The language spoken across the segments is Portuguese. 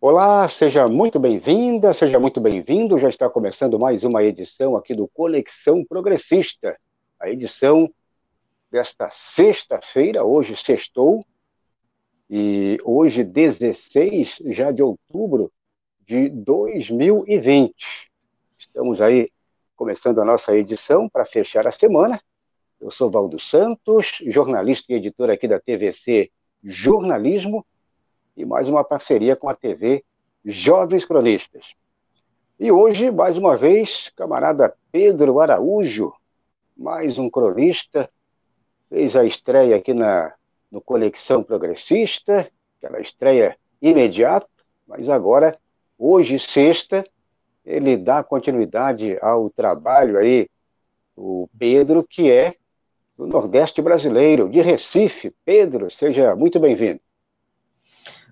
Olá, seja muito bem-vinda, seja muito bem-vindo. Já está começando mais uma edição aqui do Conexão Progressista, a edição desta sexta-feira, hoje sextou, e hoje 16 já de outubro de 2020. Estamos aí começando a nossa edição para fechar a semana. Eu sou Valdo Santos, jornalista e editor aqui da TVC Jornalismo, e mais uma parceria com a TV Jovens Cronistas. E hoje, mais uma vez, camarada Pedro Araújo, mais um cronista, fez a estreia aqui na, no Conexão Progressista, aquela estreia imediata, mas agora, hoje, sexta, ele dá continuidade ao trabalho aí, o Pedro, que é do Nordeste brasileiro, de Recife. Pedro, seja muito bem-vindo.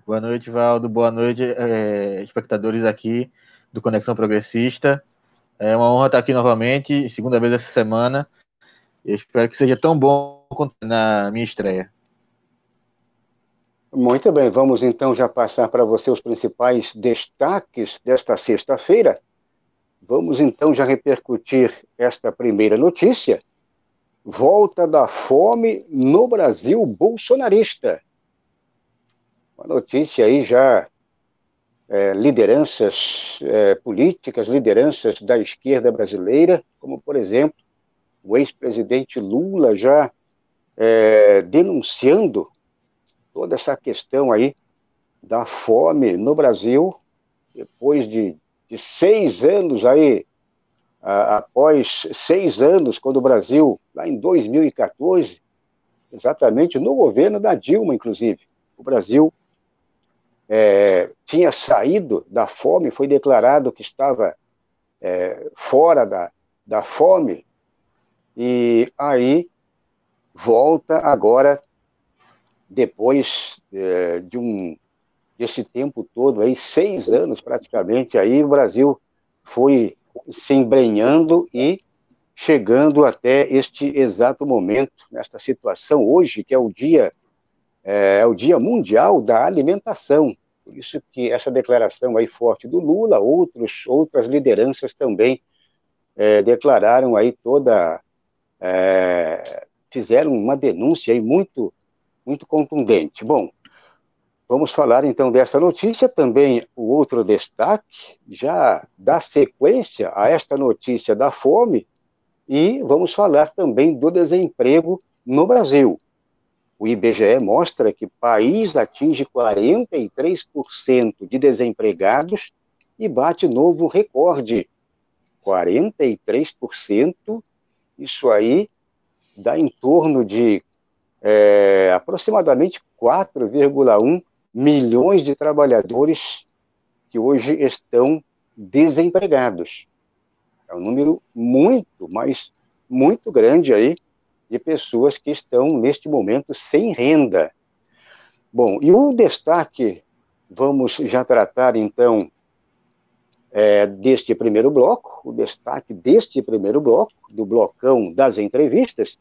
Boa noite, Valdo. Boa noite, é, espectadores aqui do Conexão Progressista. É uma honra estar aqui novamente, segunda vez essa semana. Eu espero que seja tão bom quanto na minha estreia. Muito bem, vamos então já passar para você os principais destaques desta sexta-feira. Vamos então já repercutir esta primeira notícia. Volta da fome no Brasil bolsonarista. Uma notícia aí já é, lideranças é, políticas, lideranças da esquerda brasileira, como por exemplo o ex-presidente Lula já é, denunciando toda essa questão aí da fome no Brasil, depois de, de seis anos aí, a, após seis anos, quando o Brasil, lá em 2014, exatamente no governo da Dilma, inclusive, o Brasil é, tinha saído da fome, foi declarado que estava é, fora da, da fome, e aí volta agora, depois é, de um desse tempo todo, aí, seis anos praticamente, aí o Brasil foi se embrenhando e chegando até este exato momento, nesta situação hoje, que é o dia é, o Dia Mundial da Alimentação. Por isso que essa declaração aí forte do Lula, outros, outras lideranças também é, declararam aí toda, é, fizeram uma denúncia aí muito, muito contundente. Bom, vamos falar então dessa notícia, também o outro destaque, já dá sequência a esta notícia da fome, e vamos falar também do desemprego no Brasil. O IBGE mostra que o país atinge 43% de desempregados e bate novo recorde. 43%, isso aí dá em torno de é, aproximadamente 4,1 milhões de trabalhadores que hoje estão desempregados. É um número muito, mas muito grande aí de pessoas que estão, neste momento, sem renda. Bom, e o destaque, vamos já tratar, então, é, deste primeiro bloco, o destaque deste primeiro bloco, do blocão das entrevistas,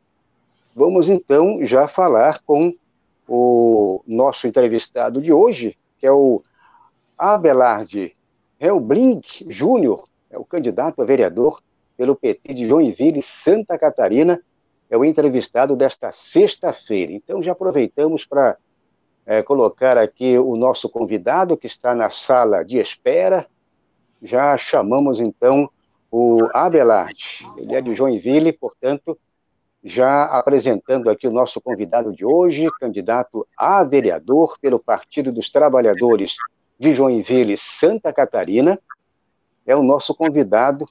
vamos, então, já falar com o nosso entrevistado de hoje, que é o Abelard Helblink Júnior, é o candidato a vereador pelo PT de Joinville, Santa Catarina, é o entrevistado desta sexta-feira. Então, já aproveitamos para é, colocar aqui o nosso convidado, que está na sala de espera. Já chamamos, então, o Abelard. Ele é de Joinville, portanto, já apresentando aqui o nosso convidado de hoje, candidato a vereador pelo Partido dos Trabalhadores de Joinville, Santa Catarina. É o nosso convidado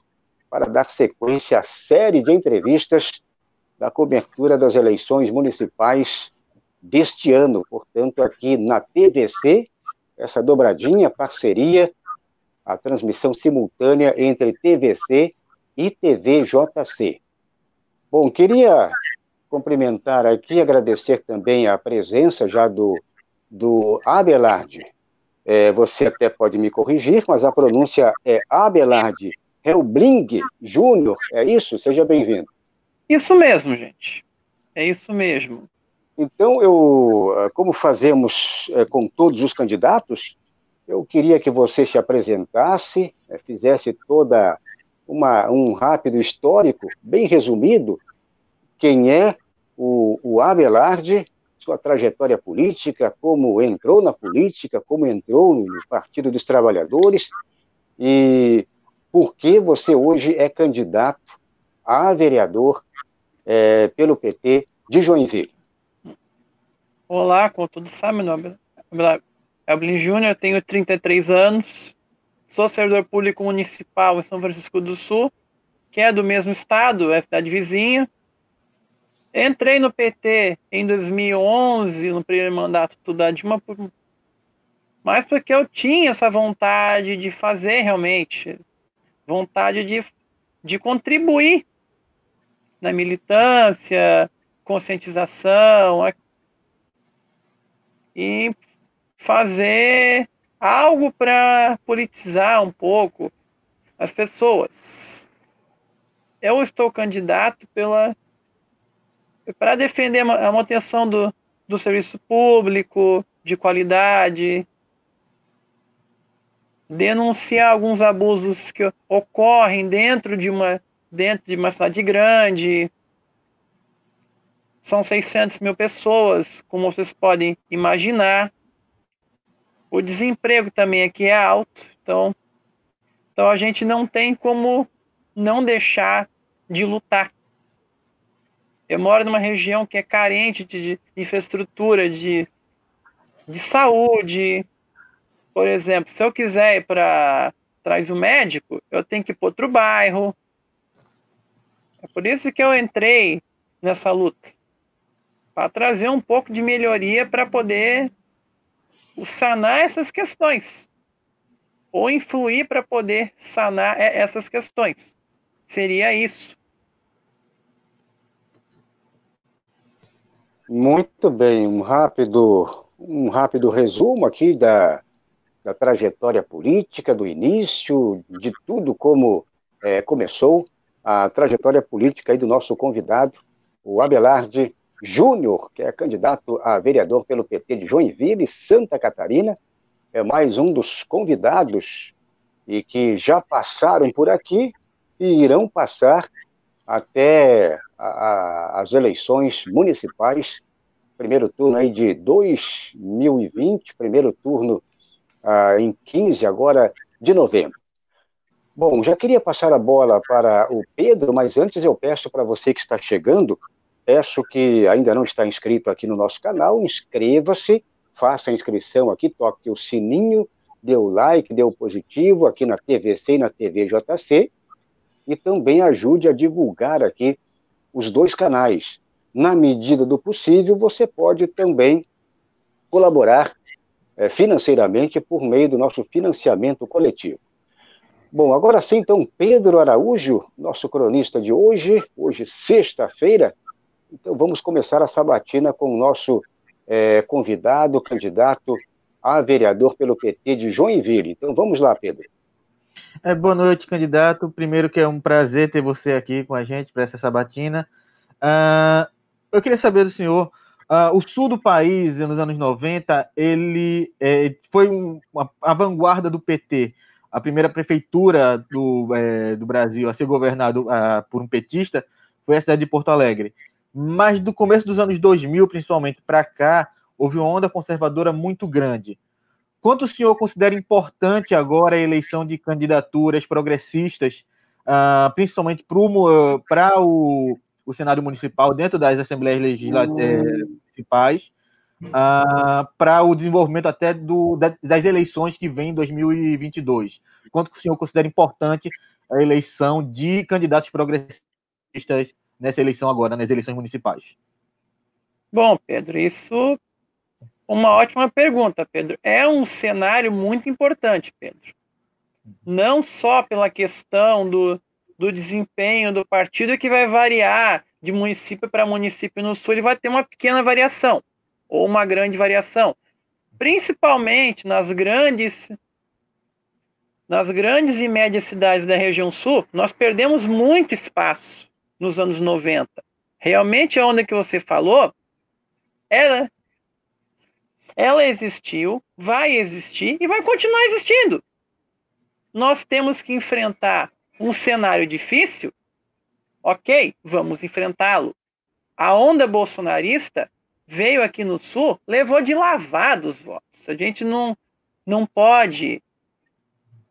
para dar sequência à série de entrevistas da cobertura das eleições municipais deste ano. Portanto, aqui na TVC, essa dobradinha, parceria, a transmissão simultânea entre TVC e TVJC. Bom, queria cumprimentar aqui, agradecer também a presença já do, do. É, você até pode me corrigir, mas a pronúncia é Abelard Helbling Júnior, é isso? Seja bem-vindo. Isso mesmo, gente. É isso mesmo. Então, eu, como fazemos é, com todos os candidatos, eu queria que você se apresentasse, né, fizesse toda uma, um rápido histórico, bem resumido, quem é o, o Abelarde, sua trajetória política, como entrou na política, como entrou no Partido dos Trabalhadores e por que você hoje é candidato a vereador é, pelo PT de Joinville. Olá, como todos sabem, meu nome é Evelyn Júnior, tenho 33 anos, sou servidor público municipal em São Francisco do Sul, que é do mesmo estado, é a cidade vizinha. Entrei no PT em 2011, no primeiro mandato da Dilma, mas porque eu tinha essa vontade de fazer realmente, vontade de, de contribuir na militância, conscientização e fazer algo para politizar um pouco as pessoas. Eu estou candidato pela para defender a manutenção do, do serviço público de qualidade, denunciar alguns abusos que ocorrem dentro de uma dentro de uma cidade grande. São 600 mil pessoas, como vocês podem imaginar. O desemprego também aqui é alto, então, então a gente não tem como não deixar de lutar. Eu moro numa região que é carente de, infraestrutura, de, de saúde. Por exemplo, se eu quiser ir para trás do médico, eu tenho que ir para outro bairro. É por isso que eu entrei nessa luta para trazer um pouco de melhoria para poder sanar essas questões ou influir para poder sanar essas questões. Seria isso. Muito bem, um rápido, um rápido resumo aqui da, da trajetória política, do início, de tudo como é, começou a trajetória política aí do nosso convidado, o Abelarde Júnior, que é candidato a vereador pelo PT de Joinville, Santa Catarina, é mais um dos convidados e que já passaram por aqui e irão passar até a, a, as eleições municipais, primeiro turno aí de 2020, primeiro turno ah, em 15 agora de novembro. Bom, já queria passar a bola para o Pedro, mas antes eu peço para você que está chegando, peço que ainda não está inscrito aqui no nosso canal, inscreva-se, faça a inscrição aqui, toque o sininho, dê o like, dê o positivo aqui na TVC e na TVJC, e também ajude a divulgar aqui os dois canais. Na medida do possível, você pode também colaborar é, financeiramente por meio do nosso financiamento coletivo. Bom, agora sim, então, Pedro Araújo, nosso cronista de hoje, hoje, sexta-feira. Então, vamos começar a sabatina com o nosso é, convidado, candidato a vereador pelo PT de Joinville. Então, vamos lá, Pedro. É, boa noite, candidato. Primeiro que é um prazer ter você aqui com a gente para essa sabatina. Uh, eu queria saber do senhor, uh, o sul do país, nos anos 90, ele é, foi um, a vanguarda do PT a primeira prefeitura do, é, do Brasil a ser governada uh, por um petista foi a cidade de Porto Alegre. Mas do começo dos anos 2000, principalmente para cá, houve uma onda conservadora muito grande. Quanto o senhor considera importante agora a eleição de candidaturas progressistas, uh, principalmente para o, o Senado Municipal, dentro das Assembleias Legislativas hum. Municipais, uh, para o desenvolvimento até do, das eleições que vem em 2022. Quanto o senhor considera importante a eleição de candidatos progressistas nessa eleição agora, nas eleições municipais? Bom, Pedro, isso uma ótima pergunta, Pedro. É um cenário muito importante, Pedro. Não só pela questão do, do desempenho do partido, que vai variar de município para município no sul, ele vai ter uma pequena variação ou uma grande variação. Principalmente nas grandes nas grandes e médias cidades da região sul, nós perdemos muito espaço nos anos 90. Realmente a onda que você falou, ela ela existiu, vai existir e vai continuar existindo. Nós temos que enfrentar um cenário difícil, ok, vamos enfrentá-lo. A onda bolsonarista veio aqui no Sul, levou de lavada os votos. A gente não, não pode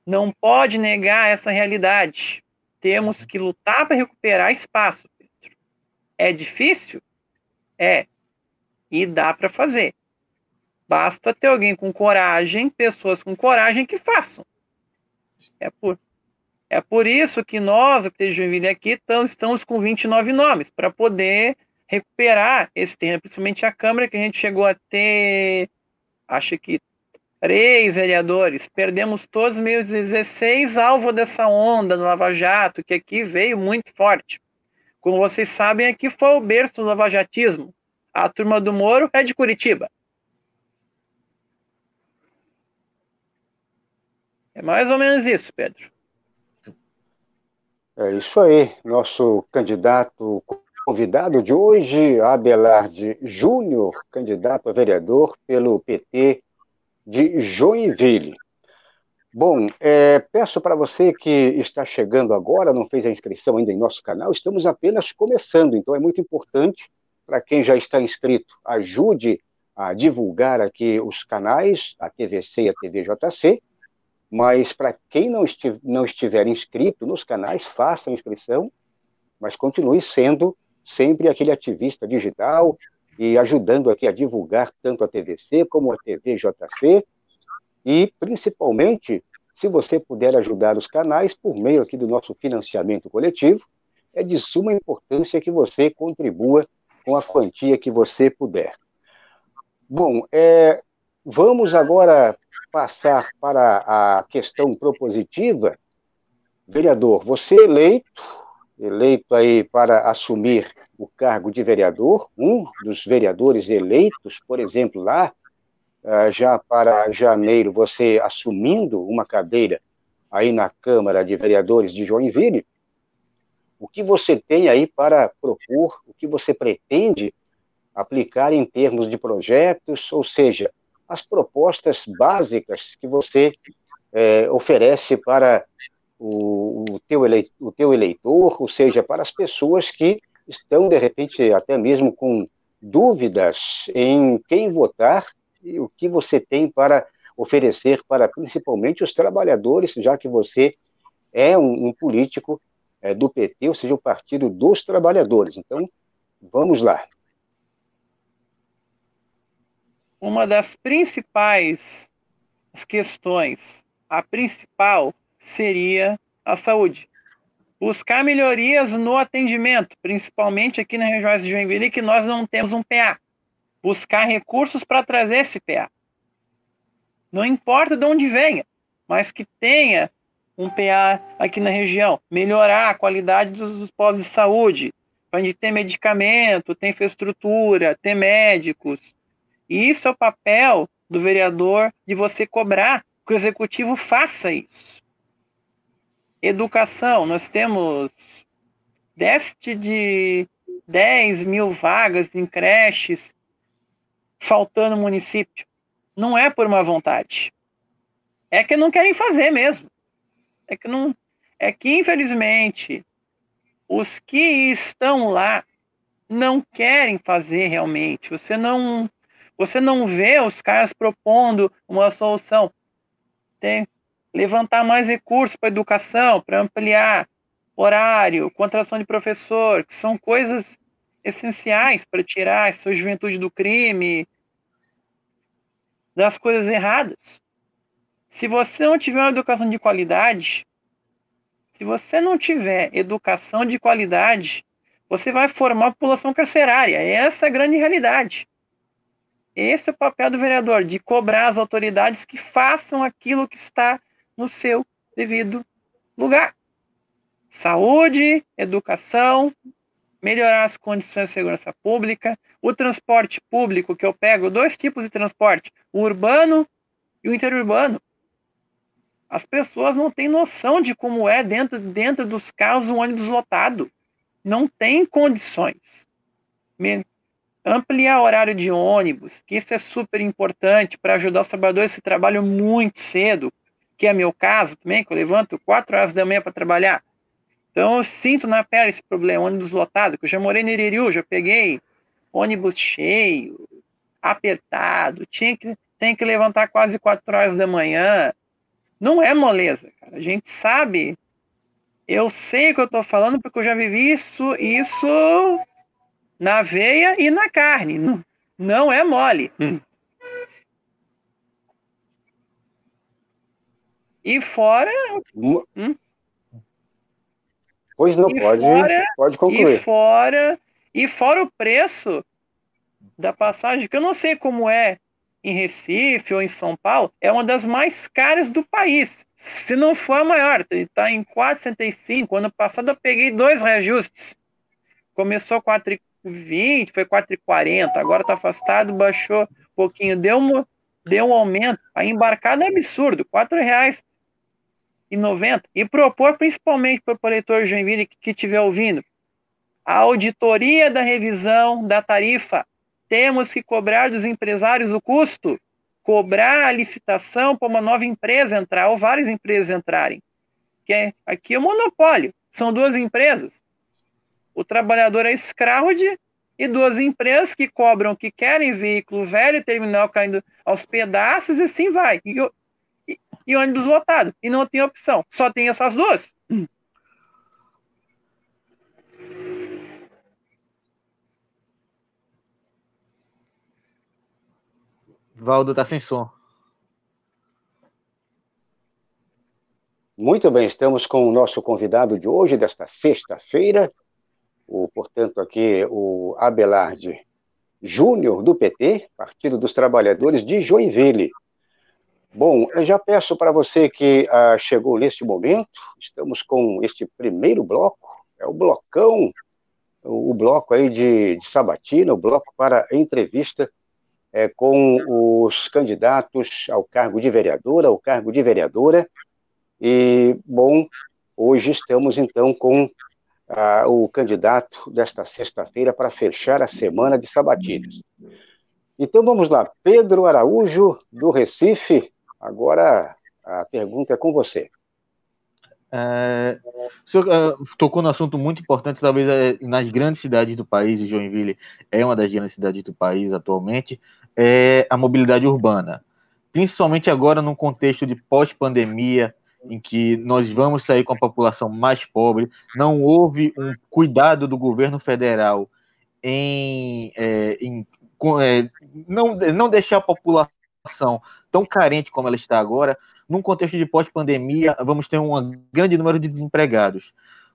não pode negar essa realidade. Temos que lutar para recuperar espaço, Pedro. É difícil? É. E dá para fazer. Basta ter alguém com coragem, pessoas com coragem que façam. É por, é por isso que nós, de Joinville, aqui, estamos com 29 nomes, para poder recuperar esse terreno, principalmente a Câmara, que a gente chegou a ter, acho que três vereadores, perdemos todos meio 16 alvo dessa onda do Lava Jato, que aqui veio muito forte. Como vocês sabem, aqui foi o berço do lavajatismo. A turma do Moro é de Curitiba. É mais ou menos isso, Pedro. É isso aí. Nosso candidato convidado de hoje, Abelarde Júnior, candidato a vereador pelo PT de Joinville. Bom, é, peço para você que está chegando agora, não fez a inscrição ainda em nosso canal, estamos apenas começando, então é muito importante para quem já está inscrito, ajude a divulgar aqui os canais, a TVC e a TVJC, mas para quem não, não estiver inscrito nos canais, faça a inscrição, mas continue sendo sempre aquele ativista digital e ajudando aqui a divulgar tanto a TVC como a TVJC e principalmente se você puder ajudar os canais por meio aqui do nosso financiamento coletivo, é de suma importância que você contribua com a quantia que você puder. Bom, é, vamos agora passar para a questão propositiva, vereador, você eleito, eleito aí para assumir o cargo de vereador, um dos vereadores eleitos, por exemplo, lá, ah, já para janeiro, você assumindo uma cadeira aí na Câmara de Vereadores de Joinville, o que você tem aí para propor, o que você pretende aplicar em termos de projetos, ou seja, as propostas básicas que você é, oferece para o, o, teu eleitor, o teu eleitor, ou seja, para as pessoas que estão, de repente, até mesmo com dúvidas em quem votar e o que você tem para oferecer para principalmente os trabalhadores, já que você é um, um político é, do PT, ou seja, o Partido dos Trabalhadores. Então, vamos lá. uma das principais questões, a principal seria a saúde. Buscar melhorias no atendimento, principalmente aqui na região de Joinville, que nós não temos um PA. Buscar recursos para trazer esse PA. Não importa de onde venha, mas que tenha um PA aqui na região. Melhorar a qualidade dos, postos de saúde, para a gente ter medicamento, ter infraestrutura, ter médicos, e isso é o papel do vereador de você cobrar que o executivo faça isso. Educação, nós temos déficit de 10 mil vagas em creches faltando no município. Não é por uma vontade. É que não querem fazer mesmo. É que não. É que, infelizmente, os que estão lá não querem fazer realmente. Você não você não vê os caras propondo uma solução. Tem levantar mais recursos para educação, para ampliar horário, contratação de professor, que são coisas essenciais para tirar essa juventude do crime, das coisas erradas. Se você não tiver uma educação de qualidade, se você não tiver educação de qualidade, você vai formar a população carcerária. Essa é a grande realidade. Esse é o papel do vereador, de cobrar as autoridades que façam aquilo que está no seu devido lugar. Saúde, educação, melhorar as condições de segurança pública, o transporte público, que eu pego dois tipos de transporte, o urbano e o interurbano. As pessoas não têm noção de como é dentro, dentro dos carros um ônibus lotado. Não tem condições ampliar o horário de ônibus, que isso é super importante para ajudar os trabalhadores que trabalham muito cedo, que é meu caso também, que eu levanto 4 horas da manhã para trabalhar. Então eu sinto na pele esse problema, ônibus lotado, que eu já morei no Iririu, já peguei ônibus cheio, apertado, tinha que, tem que levantar quase 4 horas da manhã. Não é moleza, cara. A gente sabe, eu sei o que eu estou falando porque eu já vivi isso, isso na veia e na carne. Não, não é mole. Hum. E fora. Hum? Pois não, pode, fora, pode concluir. E fora, e fora o preço da passagem, que eu não sei como é em Recife ou em São Paulo, é uma das mais caras do país. Se não for a maior, está em 4,65. Ano passado eu peguei dois reajustes. Começou 4, 20, foi 4,40, agora está afastado, baixou um pouquinho, deu, uma, deu um aumento. A embarcada é absurdo, R$ reais e 90 e propor principalmente para o eleitor Joinville que estiver ouvindo a auditoria da revisão da tarifa. Temos que cobrar dos empresários o custo, cobrar a licitação para uma nova empresa entrar ou várias empresas entrarem. Que é, aqui é o monopólio, são duas empresas o trabalhador é escravo de e duas empresas que cobram que querem veículo velho, terminal caindo aos pedaços e assim vai. E, e, e ônibus lotado. E não tem opção. Só tem essas duas. Valdo tá sem som. Muito bem, estamos com o nosso convidado de hoje, desta sexta-feira, o, portanto, aqui o Abelarde Júnior, do PT, Partido dos Trabalhadores de Joinville. Bom, eu já peço para você que ah, chegou neste momento, estamos com este primeiro bloco, é o blocão, o, o bloco aí de, de, sabatina, o bloco para entrevista é, com os candidatos ao cargo de vereadora, ao cargo de vereadora. E, bom, hoje estamos então com ah, o candidato desta sexta-feira para fechar a semana de sabatinas. Então vamos lá, Pedro Araújo, do Recife. Agora a pergunta é com você. É, o senhor uh, tocou no assunto muito importante, talvez é, nas grandes cidades do país, e Joinville é uma das grandes cidades do país atualmente, é a mobilidade urbana. Principalmente agora, num contexto de pós-pandemia, em que nós vamos sair com a população mais pobre, não houve um cuidado do governo federal em, é, em é, não, não deixar a população tão carente como ela está agora, num contexto de pós-pandemia, vamos ter um grande número de desempregados.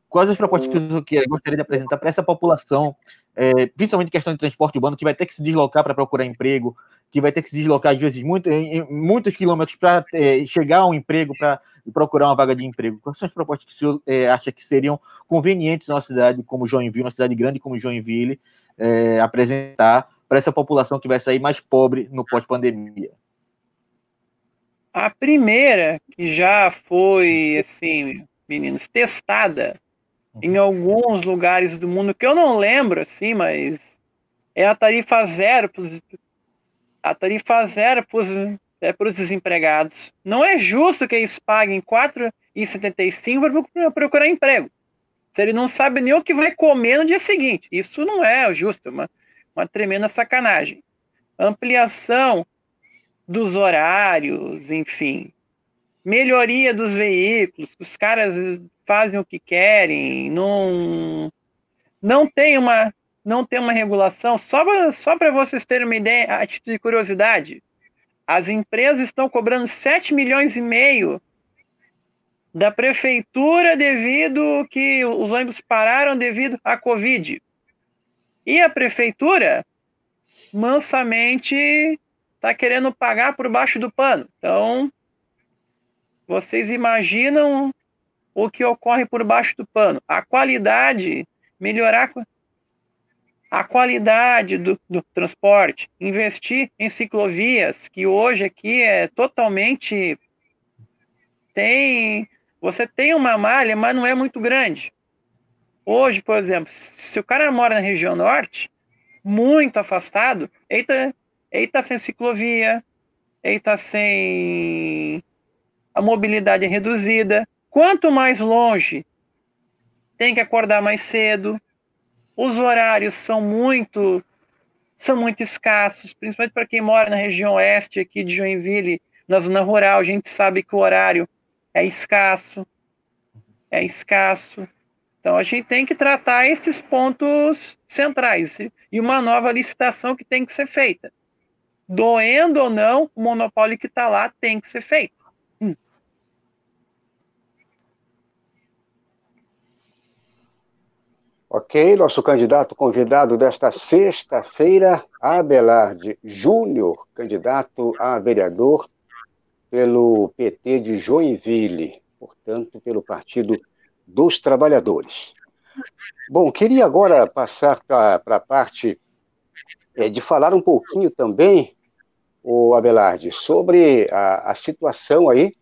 Quais as propostas que eu gostaria de apresentar para essa população, é, principalmente questão de transporte urbano, que vai ter que se deslocar para procurar emprego, que vai ter que se deslocar, às vezes, muito, em, muitos quilômetros para é, chegar a um emprego, para procurar uma vaga de emprego. Quais são as propostas que o senhor é, acha que seriam convenientes numa cidade como Joinville, uma cidade grande como Joinville, é, apresentar para essa população que vai sair mais pobre no pós-pandemia? A primeira, que já foi, assim, meninos, testada em uhum. alguns lugares do mundo, que eu não lembro, assim, mas é a tarifa zero a tarifa zero para os é, desempregados. Não é justo que eles paguem R$ 4,75 para procurar emprego. Se ele não sabe nem o que vai comer no dia seguinte. Isso não é justo, é uma, uma tremenda sacanagem. Ampliação dos horários, enfim. Melhoria dos veículos, os caras fazem o que querem, não, não tem uma não tem uma regulação. Só, só para vocês terem uma ideia, a título de curiosidade, as empresas estão cobrando 7 milhões e meio da prefeitura devido que os ônibus pararam devido à Covid. E a prefeitura mansamente está querendo pagar por baixo do pano. Então, vocês imaginam o que ocorre por baixo do pano? A qualidade melhorar a qualidade do, do, transporte, investir em ciclovias, que hoje aqui é totalmente. Tem. Você tem uma malha, mas não é muito grande. Hoje, por exemplo, se o cara mora na região norte, muito afastado, ele está tá sem ciclovia, ele está sem a mobilidade reduzida. Quanto mais longe, tem que acordar mais cedo. Os horários são muito são muito escassos, principalmente para quem mora na região oeste aqui de Joinville, na zona rural, a gente sabe que o horário é escasso, é escasso. Então a gente tem que tratar esses pontos centrais e uma nova licitação que tem que ser feita. Doendo ou não, o monopólio que está lá tem que ser feito. Ok, nosso candidato convidado desta sexta-feira, Abelarde Júnior, candidato a vereador pelo PT de Joinville, portanto, pelo Partido dos Trabalhadores. Bom, queria agora passar para a parte é, de falar um pouquinho também, o Abelarde, sobre a, a situação aí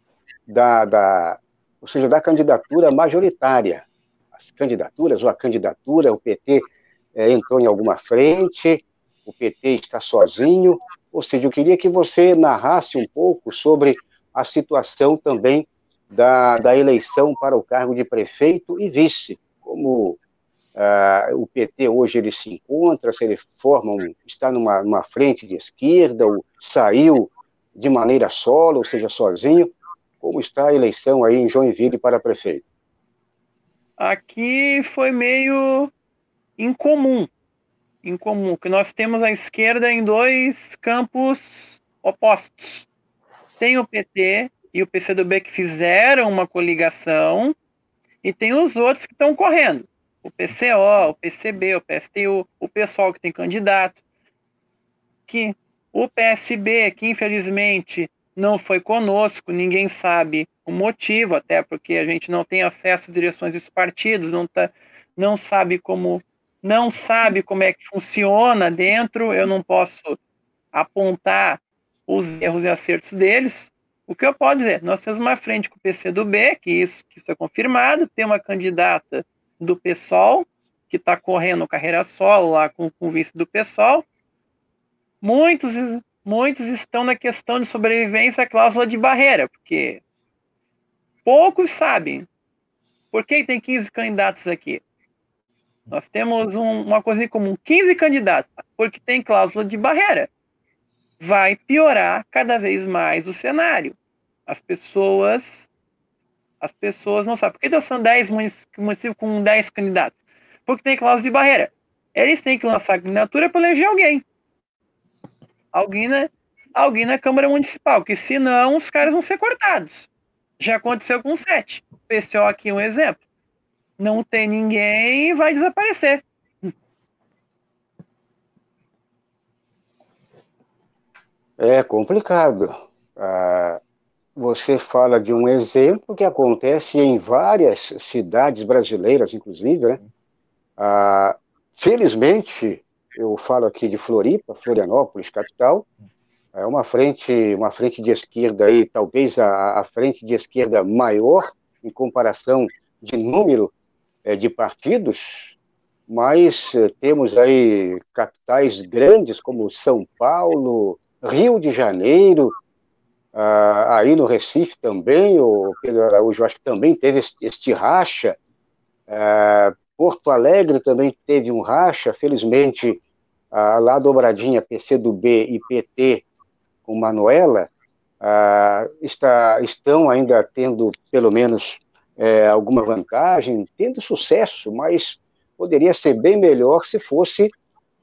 da, da, ou seja, da candidatura majoritária. As candidaturas, ou a candidatura, o PT é, entrou em alguma frente, o PT está sozinho, ou seja, eu queria que você narrasse um pouco sobre a situação também da, da eleição para o cargo de prefeito e vice, como uh, o PT hoje ele se encontra, se ele forma, um, está numa, numa frente de esquerda, ou saiu de maneira solo, ou seja, sozinho, como está a eleição aí em Joinville para prefeito? aqui foi meio incomum. Incomum, que nós temos a esquerda em dois campos opostos. Tem o PT e o PCdoB que fizeram uma coligação, e tem os outros que estão correndo. O PCO, o PCB, o PSTU, o pessoal que tem candidato. Que o PSB, que infelizmente não foi conosco, ninguém sabe o motivo, até porque a gente não tem acesso às direções dos partidos, não, tá, não sabe como não sabe como é que funciona dentro, eu não posso apontar os erros e acertos deles. O que eu posso dizer? Nós temos uma frente com o PC do B, que isso, que isso é confirmado, tem uma candidata do PSOL, que está correndo carreira solo lá com, com o vice do PSOL. Muitos muitos estão na questão de sobrevivência à cláusula de barreira, porque poucos sabem. Por que tem 15 candidatos aqui? Nós temos um, uma coisa em comum: 15 candidatos, porque tem cláusula de barreira. Vai piorar cada vez mais o cenário. As pessoas as pessoas não sabem. Por que são 10 municípios com 10 candidatos? Porque tem cláusula de barreira. Eles têm que lançar a candidatura para eleger alguém alguém na, alguém na Câmara Municipal, que senão os caras vão ser cortados. Já aconteceu com o SET. O PCO aqui é um exemplo. Não tem ninguém vai desaparecer. É complicado. Ah, você fala de um exemplo que acontece em várias cidades brasileiras, inclusive. Né? Ah, felizmente, eu falo aqui de Floripa, Florianópolis, capital, é uma frente, uma frente de esquerda aí, talvez a, a frente de esquerda maior em comparação de número é, de partidos, mas é, temos aí capitais grandes como São Paulo, Rio de Janeiro, ah, aí no Recife também, o Pedro Araújo acho que também teve este, racha, ah, Porto Alegre também teve um racha, felizmente ah, lá dobradinha PCdoB e PT com Manuela, ah, está, estão ainda tendo pelo menos é, alguma vantagem, tendo sucesso, mas poderia ser bem melhor se fosse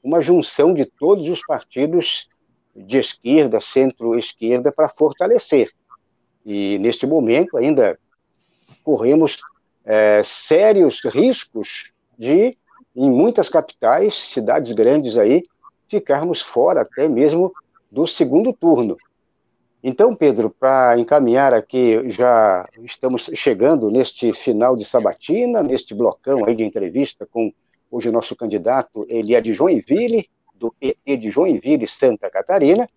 uma junção de todos os partidos de esquerda, centro-esquerda, para fortalecer. E neste momento ainda corremos é, sérios riscos de em muitas capitais, cidades grandes aí, ficarmos fora até mesmo do segundo turno. Então, Pedro, para encaminhar aqui, já estamos chegando neste final de sabatina, neste blocão aí de entrevista com hoje o nosso candidato, ele é de Joinville, do PT de Joinville, Santa Catarina,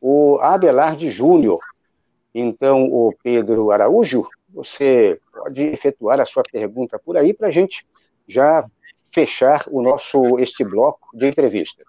o Abelarde Júnior. Então, o Pedro Araújo, você pode efetuar a sua pergunta por aí para a gente já fechar o nosso este bloco de entrevista.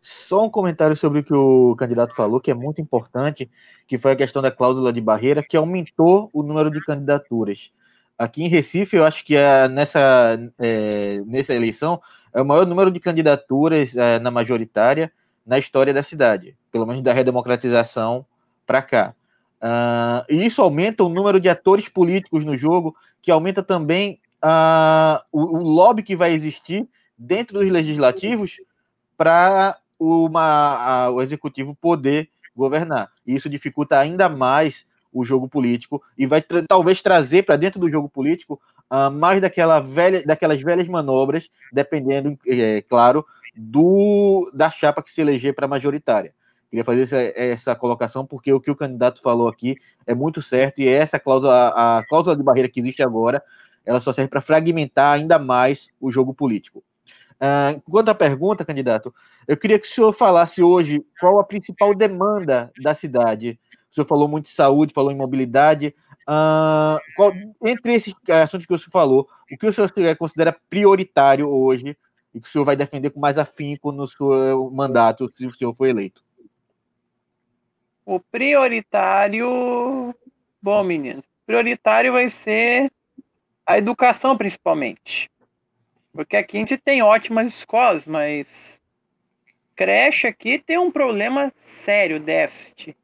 Só um comentário sobre o que o candidato falou, que é muito importante, que foi a questão da cláusula de barreira, que aumentou o número de candidaturas. Aqui em Recife, eu acho que é nessa, é, nessa eleição é o maior número de candidaturas é, na majoritária na história da cidade, pelo menos da redemocratização para cá. Uh, e isso aumenta o número de atores políticos no jogo, que aumenta também uh, o, o, lobby que vai existir dentro dos legislativos para o executivo poder governar. E isso dificulta ainda mais o jogo político e vai tra talvez trazer para dentro do jogo político uh, mais daquela velha, daquelas velhas manobras, dependendo, é, claro, do da chapa que se eleger para majoritária. Queria fazer essa, essa, colocação porque o que o candidato falou aqui é muito certo e essa cláusula, a, a cláusula de barreira que existe agora, ela só serve para fragmentar ainda mais o jogo político. Uh, quanto à pergunta, candidato, eu queria que o senhor falasse hoje qual a principal demanda da cidade. O senhor falou muito de saúde, falou em mobilidade. Uh, qual, entre esses assuntos que o senhor falou, o que o senhor considera prioritário hoje e que o senhor vai defender com mais afinco no seu mandato, se o senhor for eleito? O prioritário. Bom, meninos, prioritário vai ser a educação, principalmente. Porque aqui a gente tem ótimas escolas, mas creche aqui tem um problema sério, déficit.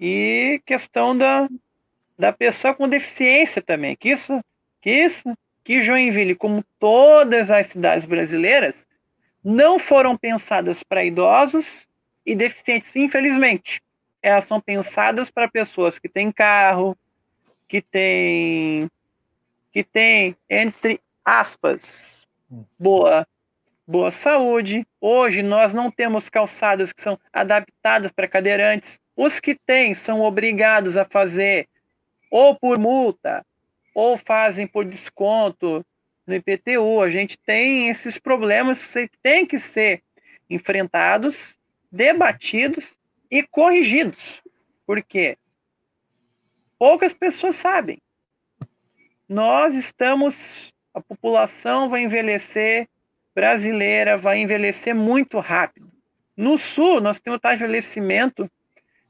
E questão da, da pessoa com deficiência também. Que isso, que isso, que Joinville, como todas as cidades brasileiras, não foram pensadas para idosos e deficientes, infelizmente. Elas são pensadas para pessoas que têm carro, que têm que tem entre aspas boa, boa saúde. Hoje nós não temos calçadas que são adaptadas para cadeirantes. Os que têm são obrigados a fazer ou por multa ou fazem por desconto no IPTU. A gente tem esses problemas que têm que ser enfrentados, debatidos e corrigidos. Por quê? Poucas pessoas sabem. Nós estamos a população vai envelhecer brasileira vai envelhecer muito rápido. No sul, nós temos de envelhecimento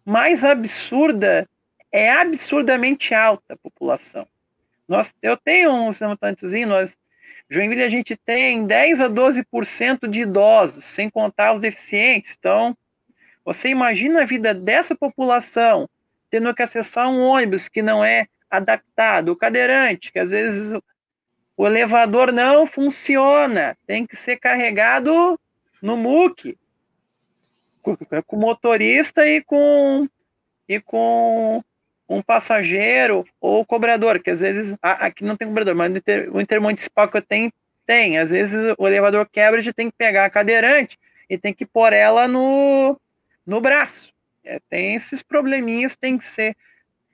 mais absurda, é absurdamente alta a população. Nós, eu tenho um levantantezinho, nós, Joinville, a gente tem 10 a 12% de idosos, sem contar os deficientes. Então, você imagina a vida dessa população tendo que acessar um ônibus que não é adaptado, o cadeirante, que às vezes o elevador não funciona, tem que ser carregado no MUC, com, com motorista e com, e com um passageiro ou cobrador, que às vezes aqui não tem cobrador, mas o intermunicipal que eu tenho tem. Às vezes o elevador quebra, gente tem que pegar a cadeirante e tem que pôr ela no, no braço. É, tem esses probleminhas, tem que ser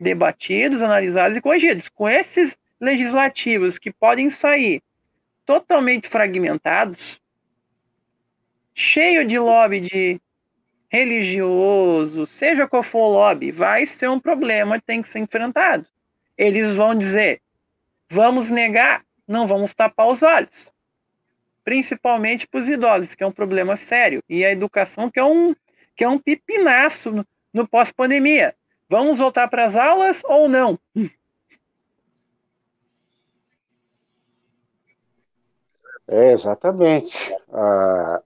debatidos, analisados e corrigidos. Com esses legislativos que podem sair totalmente fragmentados, cheio de lobby de religioso, seja qual for o lobby, vai ser um problema, tem que ser enfrentado. Eles vão dizer: vamos negar, não vamos tapar os olhos. Principalmente para os idosos, que é um problema sério, e a educação, que é um, que é um pipinaço no, no pós-pandemia. Vamos voltar para as aulas ou não? É, exatamente. A,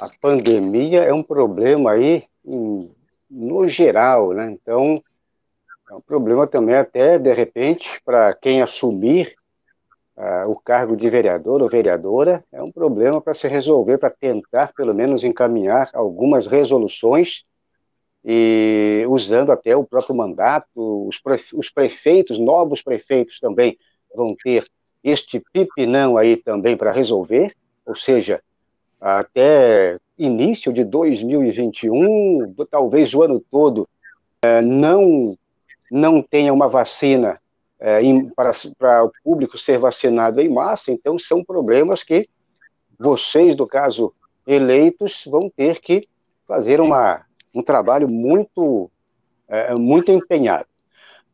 a pandemia é um problema aí em, no geral, né? Então, é um problema também até, de repente, para quem assumir o cargo de vereador ou vereadora, é um problema para se resolver, para tentar, pelo menos, encaminhar algumas resoluções e usando até o próprio mandato, os, os prefeitos, novos prefeitos também vão ter este pipinão aí também para resolver, ou seja, até início de 2021, talvez o ano todo, é, não, não tenha uma vacina é, para, para o público ser vacinado em massa, então são problemas que vocês, no caso eleitos, vão ter que fazer uma, um trabalho muito, é, muito empenhado.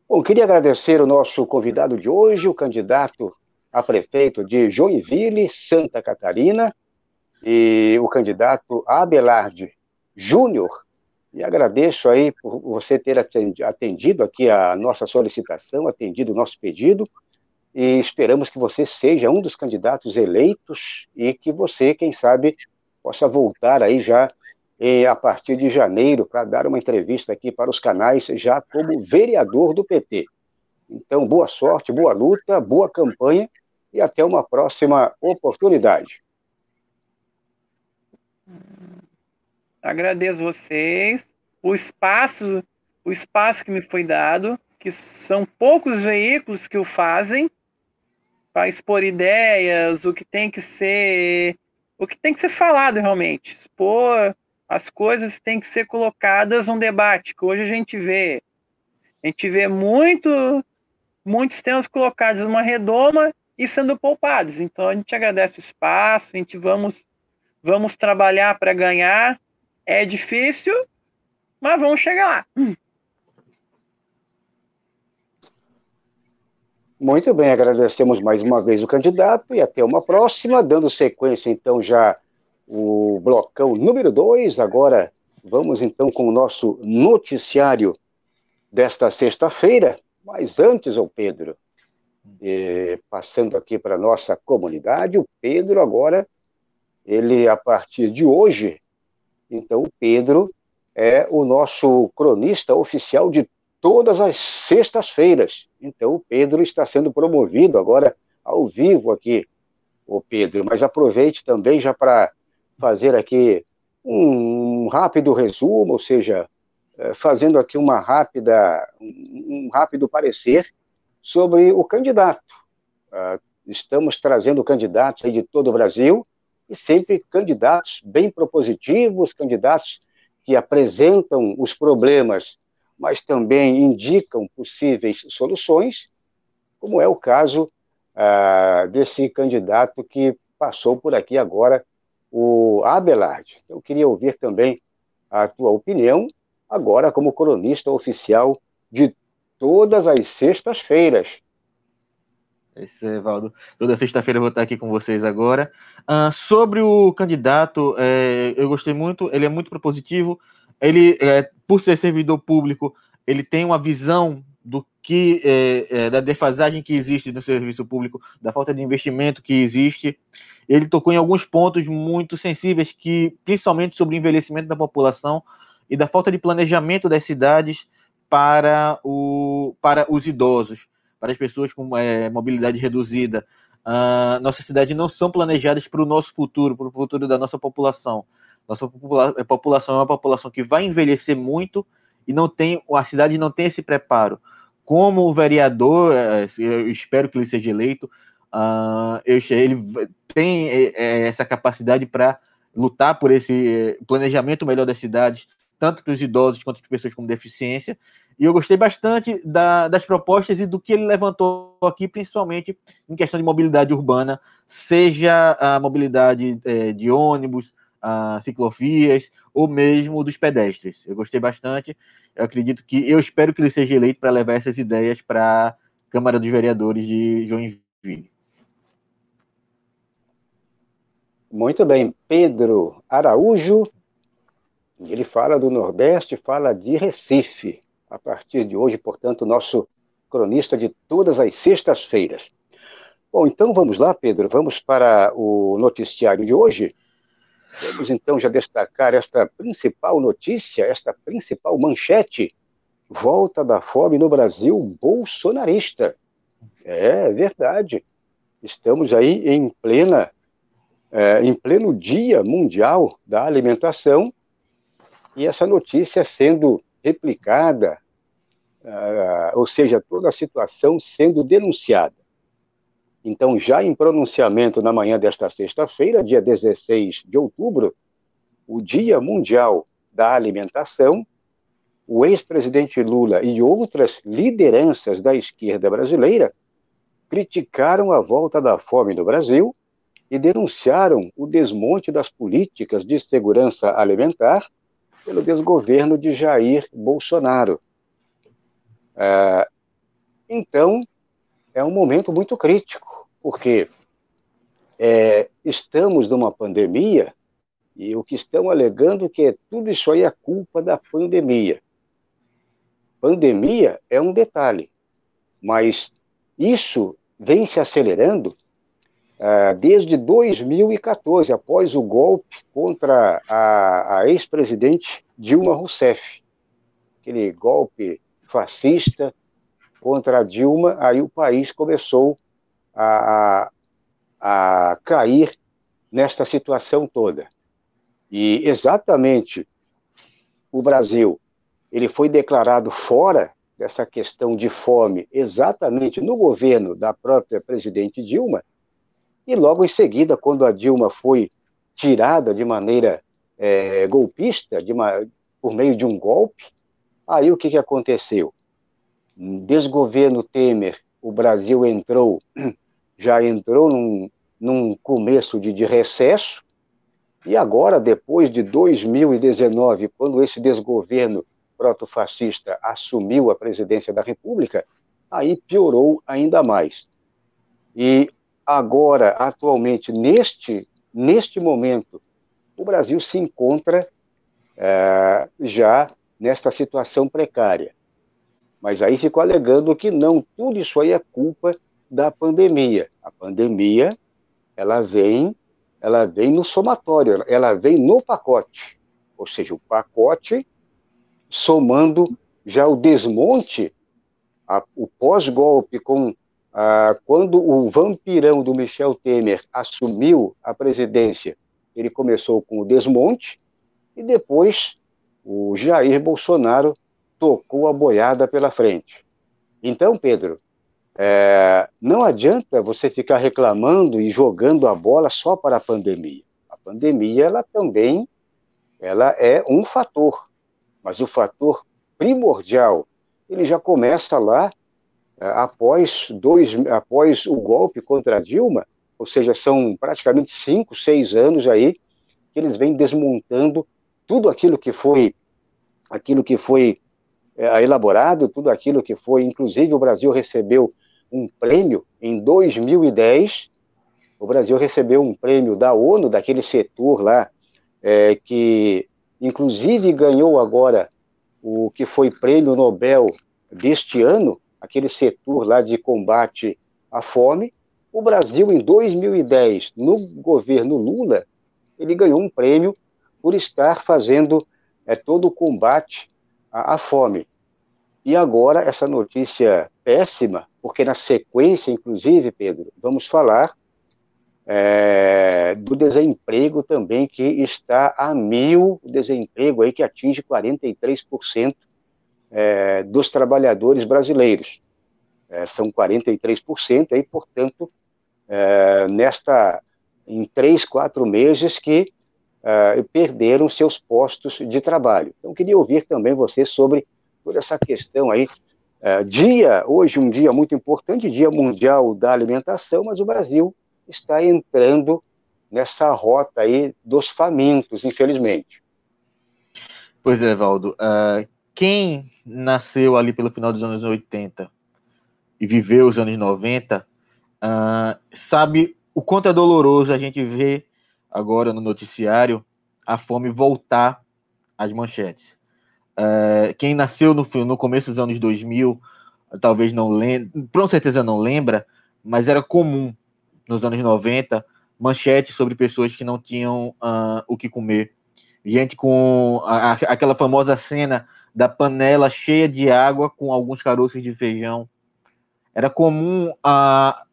Bom, queria agradecer o nosso convidado de hoje, o candidato a prefeito de Joinville, Santa Catarina, e o candidato Abelarde Júnior. E agradeço aí por você ter atendido aqui a nossa solicitação, atendido o nosso pedido, e esperamos que você seja um dos candidatos eleitos e que você, quem sabe, possa voltar aí já eh, a partir de janeiro para dar uma entrevista aqui para os canais já como vereador do PT. Então, boa sorte, boa luta, boa campanha e até uma próxima oportunidade. Agradeço vocês, o espaço, o espaço que me foi dado, que são poucos veículos que o fazem para expor ideias, o que tem que ser, o que tem que ser falado realmente, expor as coisas têm que ser colocadas num debate, que hoje a gente vê, a gente vê muito muitos temas colocados numa redoma e sendo poupados. Então a gente agradece o espaço, a gente vamos, vamos trabalhar para ganhar. É difícil, mas vamos chegar lá. Muito bem, agradecemos mais uma vez o candidato e até uma próxima, dando sequência então já o blocão número 2. Agora vamos então com o nosso noticiário desta sexta-feira. Mas antes, o Pedro, eh, passando aqui para nossa comunidade, o Pedro agora, ele a partir de hoje, então o Pedro é o nosso cronista oficial de todas as sextas-feiras. Então o Pedro está sendo promovido agora ao vivo aqui, o Pedro. Mas aproveite também já para fazer aqui um rápido resumo, ou seja, eh, fazendo aqui uma rápida, um rápido parecer sobre o candidato. Ah, estamos trazendo candidatos de todo o Brasil e sempre candidatos bem propositivos, candidatos que apresentam os problemas, mas também indicam possíveis soluções, como é o caso ah, desse candidato que passou por aqui agora, o Abelard. Eu queria ouvir também a tua opinião agora como cronista oficial de todas as sextas-feiras. É isso, Evaldo. Toda sexta-feira eu vou estar aqui com vocês agora. Uh, sobre o candidato, é, eu gostei muito, ele é muito propositivo. Ele, é, por ser servidor público, ele tem uma visão do que é, é, da defasagem que existe no serviço público, da falta de investimento que existe. Ele tocou em alguns pontos muito sensíveis, que principalmente sobre o envelhecimento da população, e da falta de planejamento das cidades para, o, para os idosos, para as pessoas com é, mobilidade reduzida. Uh, nossas cidades não são planejadas para o nosso futuro, para o futuro da nossa população. Nossa popula população é uma população que vai envelhecer muito e não tem, a cidade não tem esse preparo. Como o vereador, é, eu espero que ele seja eleito, uh, ele tem é, essa capacidade para lutar por esse planejamento melhor das cidades, tanto para os idosos quanto para pessoas com deficiência. E eu gostei bastante da, das propostas e do que ele levantou aqui, principalmente em questão de mobilidade urbana, seja a mobilidade é, de ônibus, a ciclovias ou mesmo dos pedestres. Eu gostei bastante. Eu acredito que eu espero que ele seja eleito para levar essas ideias para a Câmara dos Vereadores de Joinville. Muito bem, Pedro Araújo, ele fala do Nordeste, fala de Recife. A partir de hoje, portanto, nosso cronista de todas as sextas-feiras. Bom, então vamos lá, Pedro, vamos para o noticiário de hoje. Vamos então já destacar esta principal notícia, esta principal manchete. Volta da fome no Brasil bolsonarista. É verdade. Estamos aí em plena, é, em pleno dia mundial da alimentação e essa notícia sendo replicada, uh, ou seja, toda a situação sendo denunciada. Então, já em pronunciamento na manhã desta sexta-feira, dia 16 de outubro, o Dia Mundial da Alimentação, o ex-presidente Lula e outras lideranças da esquerda brasileira criticaram a volta da fome no Brasil e denunciaram o desmonte das políticas de segurança alimentar pelo desgoverno de Jair Bolsonaro. É, então, é um momento muito crítico, porque é, estamos numa pandemia e o que estão alegando é que tudo isso aí é culpa da pandemia. Pandemia é um detalhe, mas isso vem se acelerando desde 2014, após o golpe contra a, a ex-presidente Dilma Rousseff. Aquele golpe fascista contra a Dilma, aí o país começou a, a, a cair nesta situação toda. E exatamente o Brasil, ele foi declarado fora dessa questão de fome exatamente no governo da própria presidente Dilma, e logo em seguida, quando a Dilma foi tirada de maneira é, golpista, de uma, por meio de um golpe, aí o que, que aconteceu? Desgoverno Temer, o Brasil entrou, já entrou num, num começo de, de recesso, e agora, depois de 2019, quando esse desgoverno proto-fascista assumiu a presidência da República, aí piorou ainda mais. E agora, atualmente, neste, neste momento, o Brasil se encontra é, já nesta situação precária. Mas aí ficou alegando que não, tudo isso aí é culpa da pandemia. A pandemia, ela vem, ela vem no somatório, ela vem no pacote. Ou seja, o pacote somando já o desmonte, a, o pós-golpe, com a, quando o vampirão do Michel Temer assumiu a presidência, ele começou com o desmonte, e depois o Jair Bolsonaro tocou a boiada pela frente. Então, Pedro, é, não adianta você ficar reclamando e jogando a bola só para a pandemia. A pandemia, ela também ela é um fator. Mas o fator primordial, ele já começa lá após, dois, após o golpe contra Dilma, ou seja, são praticamente cinco, seis anos aí que eles vêm desmontando tudo aquilo que foi aquilo que foi é, elaborado, tudo aquilo que foi, inclusive o Brasil recebeu um prêmio em 2010, o Brasil recebeu um prêmio da ONU, daquele setor lá, é, que inclusive ganhou agora o que foi prêmio Nobel deste ano, aquele setor lá de combate à fome. O Brasil, em 2010, no governo Lula, ele ganhou um prêmio por estar fazendo é, todo o combate à, à fome. E agora, essa notícia péssima, porque na sequência, inclusive, Pedro, vamos falar é, do desemprego também, que está a mil, o desemprego aí que atinge 43% é, dos trabalhadores brasileiros. É, são 43% aí, portanto, é, nesta, em três, quatro meses que é, perderam seus postos de trabalho. Então, queria ouvir também você sobre toda essa questão aí, é, dia, hoje um dia muito importante, Dia Mundial da Alimentação, mas o Brasil está entrando nessa rota aí dos famintos, infelizmente. Pois é, Valdo. Uh, quem nasceu ali pelo final dos anos 80 e viveu os anos 90 uh, ah, sabe o quanto é doloroso a gente ver agora no noticiário a fome voltar às manchetes. Uh, quem nasceu no, no começo dos anos 2000 talvez não lembra, com certeza não lembra, mas era comum nos anos 90, manchetes sobre pessoas que não tinham uh, o que comer. Gente com a, a, aquela famosa cena da panela cheia de água com alguns caroços de feijão. Era comum uh,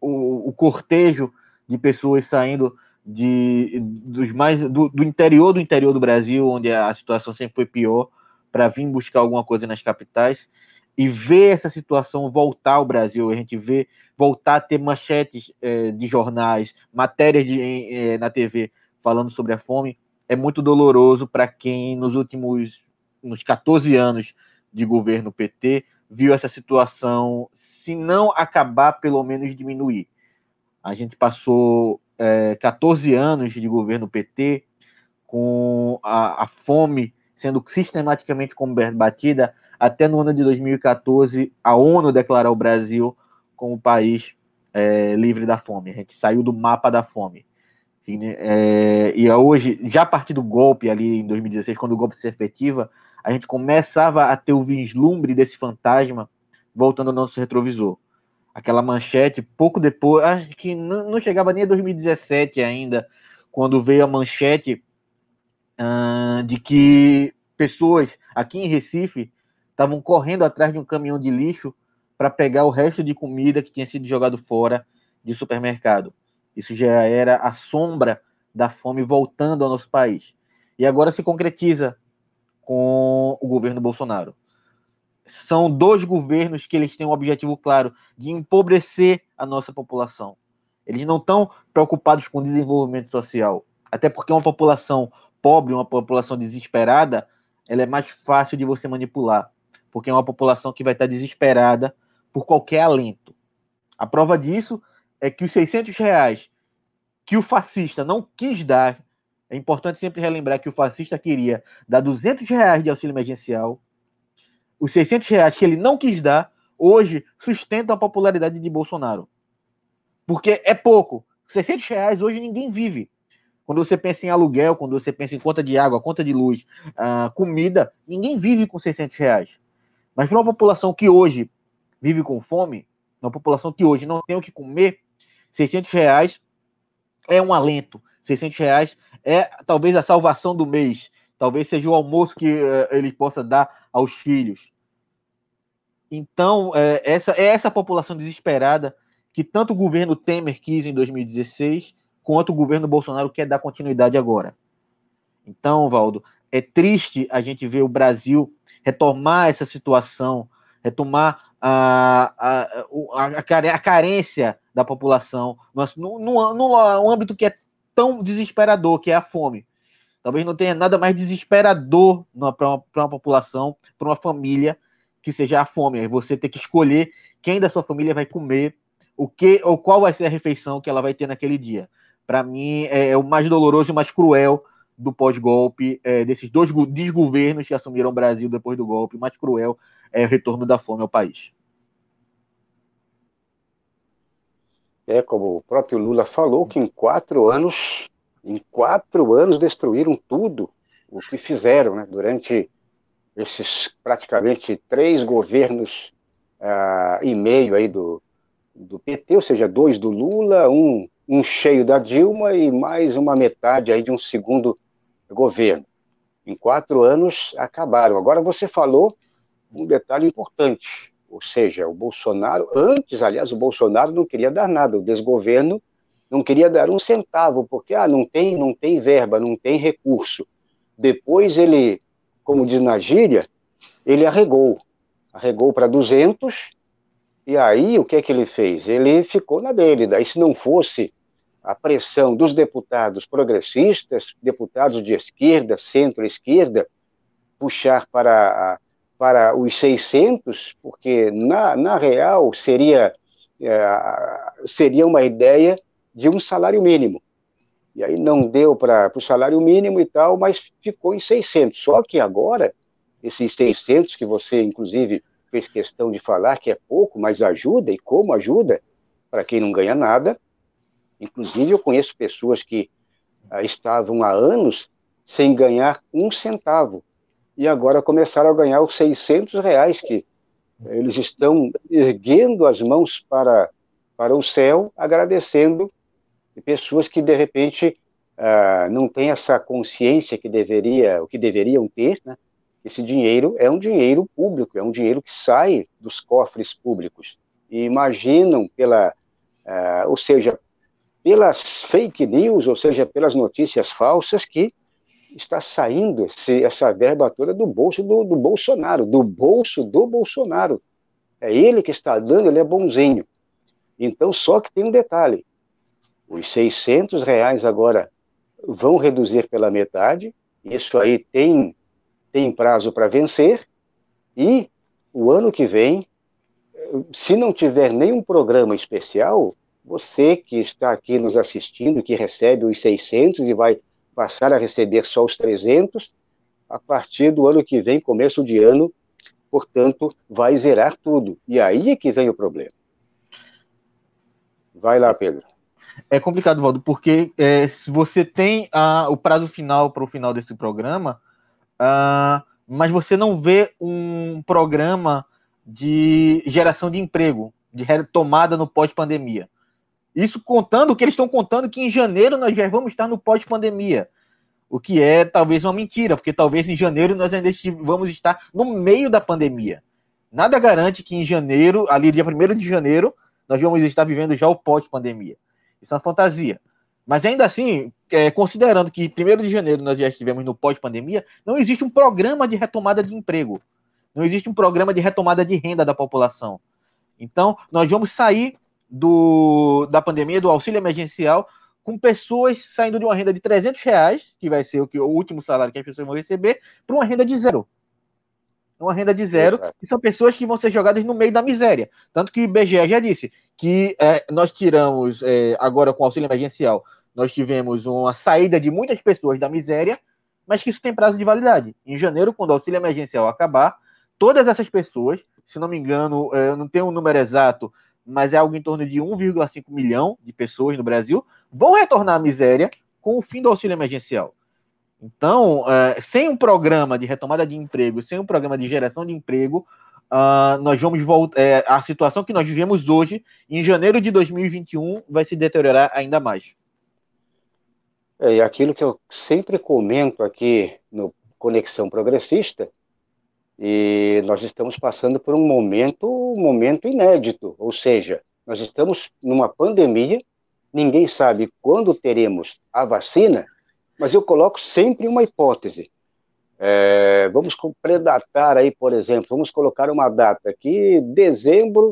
o, o cortejo de pessoas saindo de, dos mais do, do, interior do interior do Brasil, onde a situação sempre foi pior, para vir buscar alguma coisa nas capitais e ver essa situação voltar ao Brasil, a gente vê voltar a ter manchetes é, de jornais, matérias de, é, na TV falando sobre a fome, é muito doloroso para quem nos últimos nos 14 anos de governo PT viu essa situação, se não acabar, pelo menos diminuir. A gente passou é, 14 anos de governo PT com a, a fome sendo sistematicamente combatida até no ano de 2014, a ONU declarar o Brasil como país é, livre da fome, a gente saiu do mapa da fome. E, é, e hoje, já a partir do golpe ali em 2016, quando o golpe se efetiva, a gente começava a ter o vislumbre desse fantasma voltando ao nosso retrovisor. Aquela manchete, pouco depois, acho que não, não chegava nem a 2017 ainda, quando veio a manchete uh, de que pessoas aqui em Recife estavam correndo atrás de um caminhão de lixo para pegar o resto de comida que tinha sido jogado fora de supermercado. Isso já era a sombra da fome voltando ao nosso país. E agora se concretiza com o governo Bolsonaro. São dois governos que eles têm um objetivo claro de empobrecer a nossa população. Eles não estão preocupados com desenvolvimento social, até porque uma população pobre, uma população desesperada, ela é mais fácil de você manipular, porque é uma população que vai estar desesperada por qualquer alento. A prova disso é que os 600 reais que o fascista não quis dar, é importante sempre relembrar que o fascista queria dar 200 reais de auxílio emergencial, os 600 reais que ele não quis dar, hoje sustentam a popularidade de Bolsonaro. Porque é pouco. 600 reais hoje ninguém vive. Quando você pensa em aluguel, quando você pensa em conta de água, conta de luz, uh, comida, ninguém vive com 600 reais. Mas para uma população que hoje vive com fome, uma população que hoje não tem o que comer, 600 reais é um alento. 600 reais é talvez a salvação do mês. Talvez seja o almoço que uh, ele possa dar aos filhos. Então, é, essa é essa população desesperada que tanto o governo Temer quis em 2016, quanto o governo Bolsonaro quer dar continuidade agora. Então, Valdo, é triste a gente ver o Brasil retomar essa situação, retomar a, a, a, a carência da população no, no, no, âmbito que é tão desesperador, que é a fome. Talvez não tenha nada mais desesperador para uma, uma população, para uma família, que seja a fome. É você ter que escolher quem da sua família vai comer, o que ou qual vai ser a refeição que ela vai ter naquele dia. Para mim, é, é, o mais doloroso e mais cruel do pós-golpe, é, desses dois desgovernos que assumiram o Brasil depois do golpe, mais cruel é retorno da fome ao país. É, como o próprio Lula falou, que em quatro anos, em quatro anos destruíram tudo o que fizeram, né, durante esses praticamente três governos ah, e meio aí do, do PT, ou seja, dois do Lula, um, um cheio da Dilma e mais uma metade aí de um segundo governo. Em quatro anos acabaram. Agora você falou um detalhe importante. Ou seja, o Bolsonaro, antes, aliás, o Bolsonaro não queria dar nada, o desgoverno não queria dar um centavo, porque ah, não tem, não tem verba, não tem recurso. Depois ele, como diz na gíria, ele arregou. Arregou para 200, e aí o que é que ele fez? Ele ficou na dele. Daí, se não fosse a pressão dos deputados progressistas, deputados de esquerda, centro-esquerda, puxar para a para os 600, porque na, na real seria, é, seria uma ideia de um salário mínimo. E aí não deu para o salário mínimo e tal, mas ficou em 600. Só que agora, esses 600 que você, inclusive, fez questão de falar que é pouco, mas ajuda, e como ajuda, para quem não ganha nada. Inclusive, eu conheço pessoas que ah, estavam há anos sem ganhar um centavo e agora começaram a ganhar os 600 reais que eles estão erguendo as mãos para, para o céu, agradecendo pessoas que de repente ah, não têm essa consciência que deveria, o que deveriam ter, né? Esse dinheiro é um dinheiro público, é um dinheiro que sai dos cofres públicos. E imaginam pela, ah, ou seja, pelas fake news, ou seja, pelas notícias falsas que está saindo esse, essa verba toda do bolso do, do, Bolsonaro, do bolso do Bolsonaro. É ele que está dando, ele é bonzinho. Então, só que tem um detalhe: os 600 reais agora vão reduzir pela metade, isso aí tem, tem prazo para vencer, e o ano que vem, se não tiver nenhum programa especial, você que está aqui nos assistindo, que recebe os 600 e vai passar a receber só os 300 a partir do ano que vem, começo de ano, portanto, vai zerar tudo. E aí é que vem o problema. Vai lá, Pedro. É complicado, Valdo, porque é, se você tem o prazo final para o final desse programa, ah, mas você não vê um programa de geração de emprego, de retomada no pós-pandemia. Isso contando o que eles estão contando que em janeiro nós já vamos estar no pós-pandemia. O que é talvez uma mentira, porque talvez em janeiro nós ainda vamos estar no meio da pandemia. Nada garante que em janeiro, ali dia 1 de janeiro, nós vamos estar vivendo já o pós-pandemia. Isso é uma fantasia. Mas ainda assim, é, considerando que 1 de janeiro nós já estivemos no pós-pandemia, não existe um programa de retomada de emprego. Não existe um programa de retomada de renda da população. Então, nós vamos sair do, da pandemia, do auxílio emergencial, com pessoas saindo de uma renda de 300 reais, que vai ser o, que, o último salário que as pessoas vão receber, para uma renda de zero. Uma renda de zero, e são pessoas que vão ser jogadas no meio da miséria. Tanto que o IBGE já disse que é, nós tiramos, é, agora com o auxílio emergencial, nós tivemos uma saída de muitas pessoas da miséria, mas que isso tem prazo de validade. Em janeiro, quando o auxílio emergencial acabar, todas essas pessoas, se não me engano, é, eu não tenho um número exato, mas é algo em torno de 1,5 milhão de pessoas no Brasil, vão retornar à miséria com o fim do auxílio emergencial. Então, é, sem um programa de retomada de emprego, sem um programa de geração de emprego, uh, nós vamos voltar. É, a situação que nós vivemos hoje, em janeiro de 2021, vai se deteriorar ainda mais. É, aquilo que eu sempre comento aqui no Conexão Progressista e nós estamos passando por um momento, um momento inédito, ou seja, nós estamos numa pandemia, ninguém sabe quando teremos a vacina, mas eu coloco sempre uma hipótese. É, vamos predatar aí, por exemplo, vamos colocar uma data aqui, dezembro,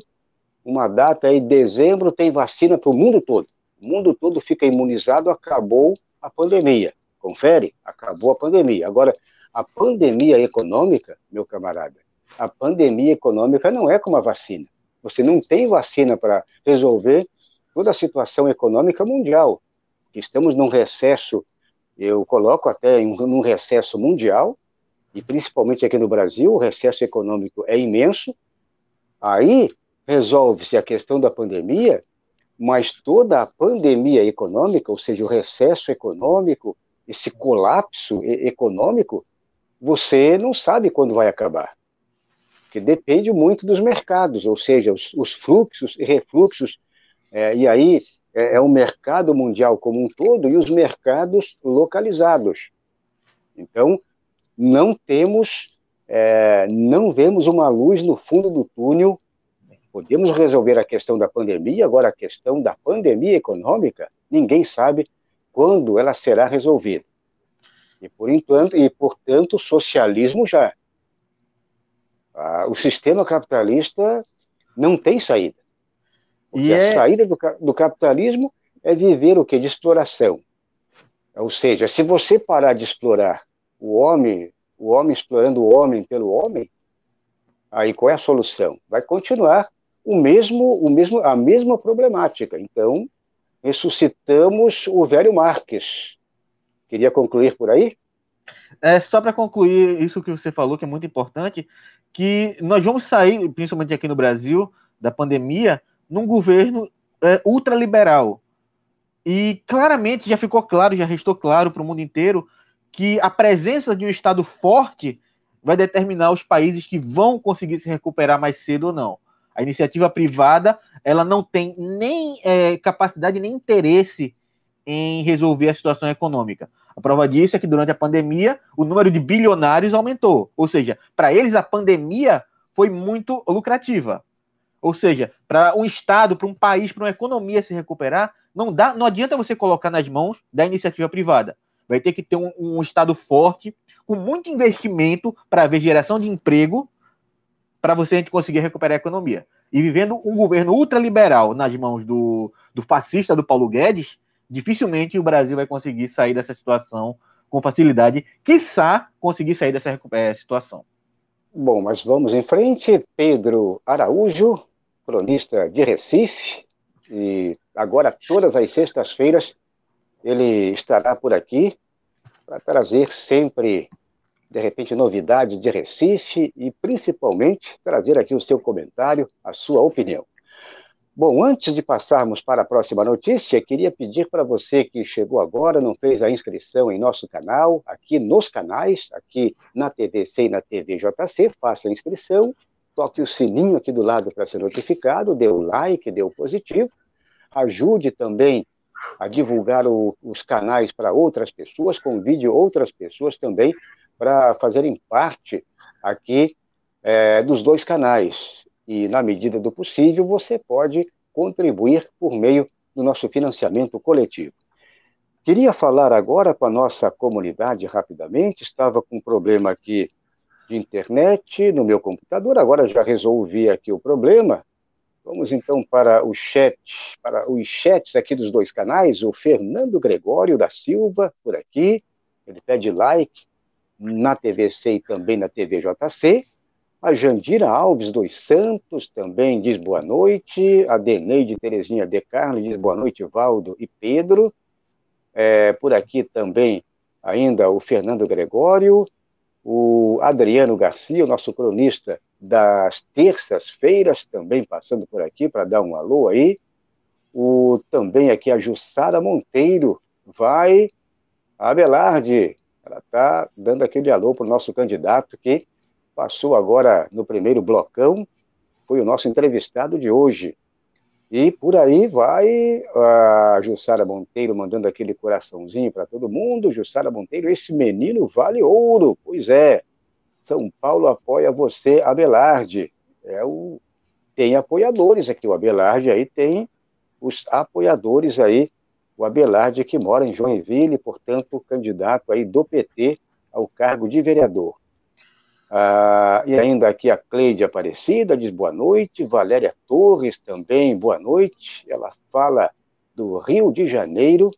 uma data aí, dezembro tem vacina para o mundo todo. O mundo todo fica imunizado, acabou a pandemia. Confere? Acabou a pandemia. Agora, a pandemia econômica, meu camarada, a pandemia econômica não é como a vacina. Você não tem vacina para resolver toda a situação econômica mundial. Estamos num recesso, eu coloco até num recesso mundial, e principalmente aqui no Brasil, o recesso econômico é imenso. Aí resolve-se a questão da pandemia, mas toda a pandemia econômica, ou seja, o recesso econômico, esse colapso econômico, você não sabe quando vai acabar. Porque depende muito dos mercados, ou seja, os, os fluxos e refluxos, é, e aí é, é o mercado mundial como um todo e os mercados localizados. Então, não temos, é, não vemos uma luz no fundo do túnel. Podemos resolver a questão da pandemia, agora a questão da pandemia econômica, ninguém sabe quando ela será resolvida. E, por enquanto, e portanto, o socialismo já. Ah, o sistema capitalista não tem saída. Porque é... a saída do, do capitalismo é viver o que? De exploração. Ou seja, se você parar de explorar o homem, o homem explorando o homem pelo homem, aí qual é a solução? Vai continuar o mesmo, o mesmo, a mesma problemática. Então, ressuscitamos o velho Marx, Queria concluir por aí? É, só para concluir isso que você falou, que é muito importante, que nós vamos sair, principalmente aqui no Brasil, da pandemia, num governo é, ultraliberal. E claramente já ficou claro, já restou claro para o mundo inteiro, que a presença de um Estado forte vai determinar os países que vão conseguir se recuperar mais cedo ou não. A iniciativa privada ela não tem nem é, capacidade nem interesse em resolver a situação econômica. A prova disso é que durante a pandemia o número de bilionários aumentou. Ou seja, para eles a pandemia foi muito lucrativa. Ou seja, para um estado, para um país, para uma economia se recuperar, não dá, não adianta você colocar nas mãos da iniciativa privada. Vai ter que ter um, um estado forte, com muito investimento para haver geração de emprego, para você conseguir recuperar a economia. E vivendo um governo ultraliberal nas mãos do, do fascista do Paulo Guedes, dificilmente o Brasil vai conseguir sair dessa situação com facilidade, quiçá conseguir sair dessa é, situação. Bom, mas vamos em frente. Pedro Araújo, cronista de Recife, e agora todas as sextas-feiras ele estará por aqui para trazer sempre, de repente, novidades de Recife e principalmente trazer aqui o seu comentário, a sua opinião. Bom, antes de passarmos para a próxima notícia, queria pedir para você que chegou agora, não fez a inscrição em nosso canal, aqui nos canais, aqui na TVC e na TVJC, faça a inscrição, toque o sininho aqui do lado para ser notificado, dê o like, dê o positivo, ajude também a divulgar o, os canais para outras pessoas, convide outras pessoas também para fazerem parte aqui é, dos dois canais e, na medida do possível, você pode contribuir por meio do nosso financiamento coletivo. Queria falar agora com a nossa comunidade rapidamente, estava com um problema aqui de internet no meu computador, agora já resolvi aqui o problema. Vamos então para o chat, para os chats aqui dos dois canais, o Fernando Gregório da Silva, por aqui, ele pede like na TVC e também na TVJC, a Jandira Alves dos Santos também diz boa noite. A Deneide Terezinha de Carlos diz boa noite, Valdo e Pedro. É, por aqui também ainda o Fernando Gregório, o Adriano Garcia, o nosso cronista das terças-feiras, também passando por aqui para dar um alô aí. O, também aqui a Jussara Monteiro vai. A Abelarde, ela está dando aquele alô para o nosso candidato que passou agora no primeiro blocão, foi o nosso entrevistado de hoje. E por aí vai a Jussara Monteiro mandando aquele coraçãozinho para todo mundo. Jussara Monteiro, esse menino vale ouro. Pois é, São Paulo apoia você, Abelarde. É o... Tem apoiadores aqui, o Abelarde aí tem os apoiadores aí, o Abelarde que mora em Joinville, portanto, candidato aí do PT ao cargo de vereador. Ah, e ainda aqui a Cleide Aparecida diz boa noite, Valéria Torres também, boa noite. Ela fala do Rio de Janeiro,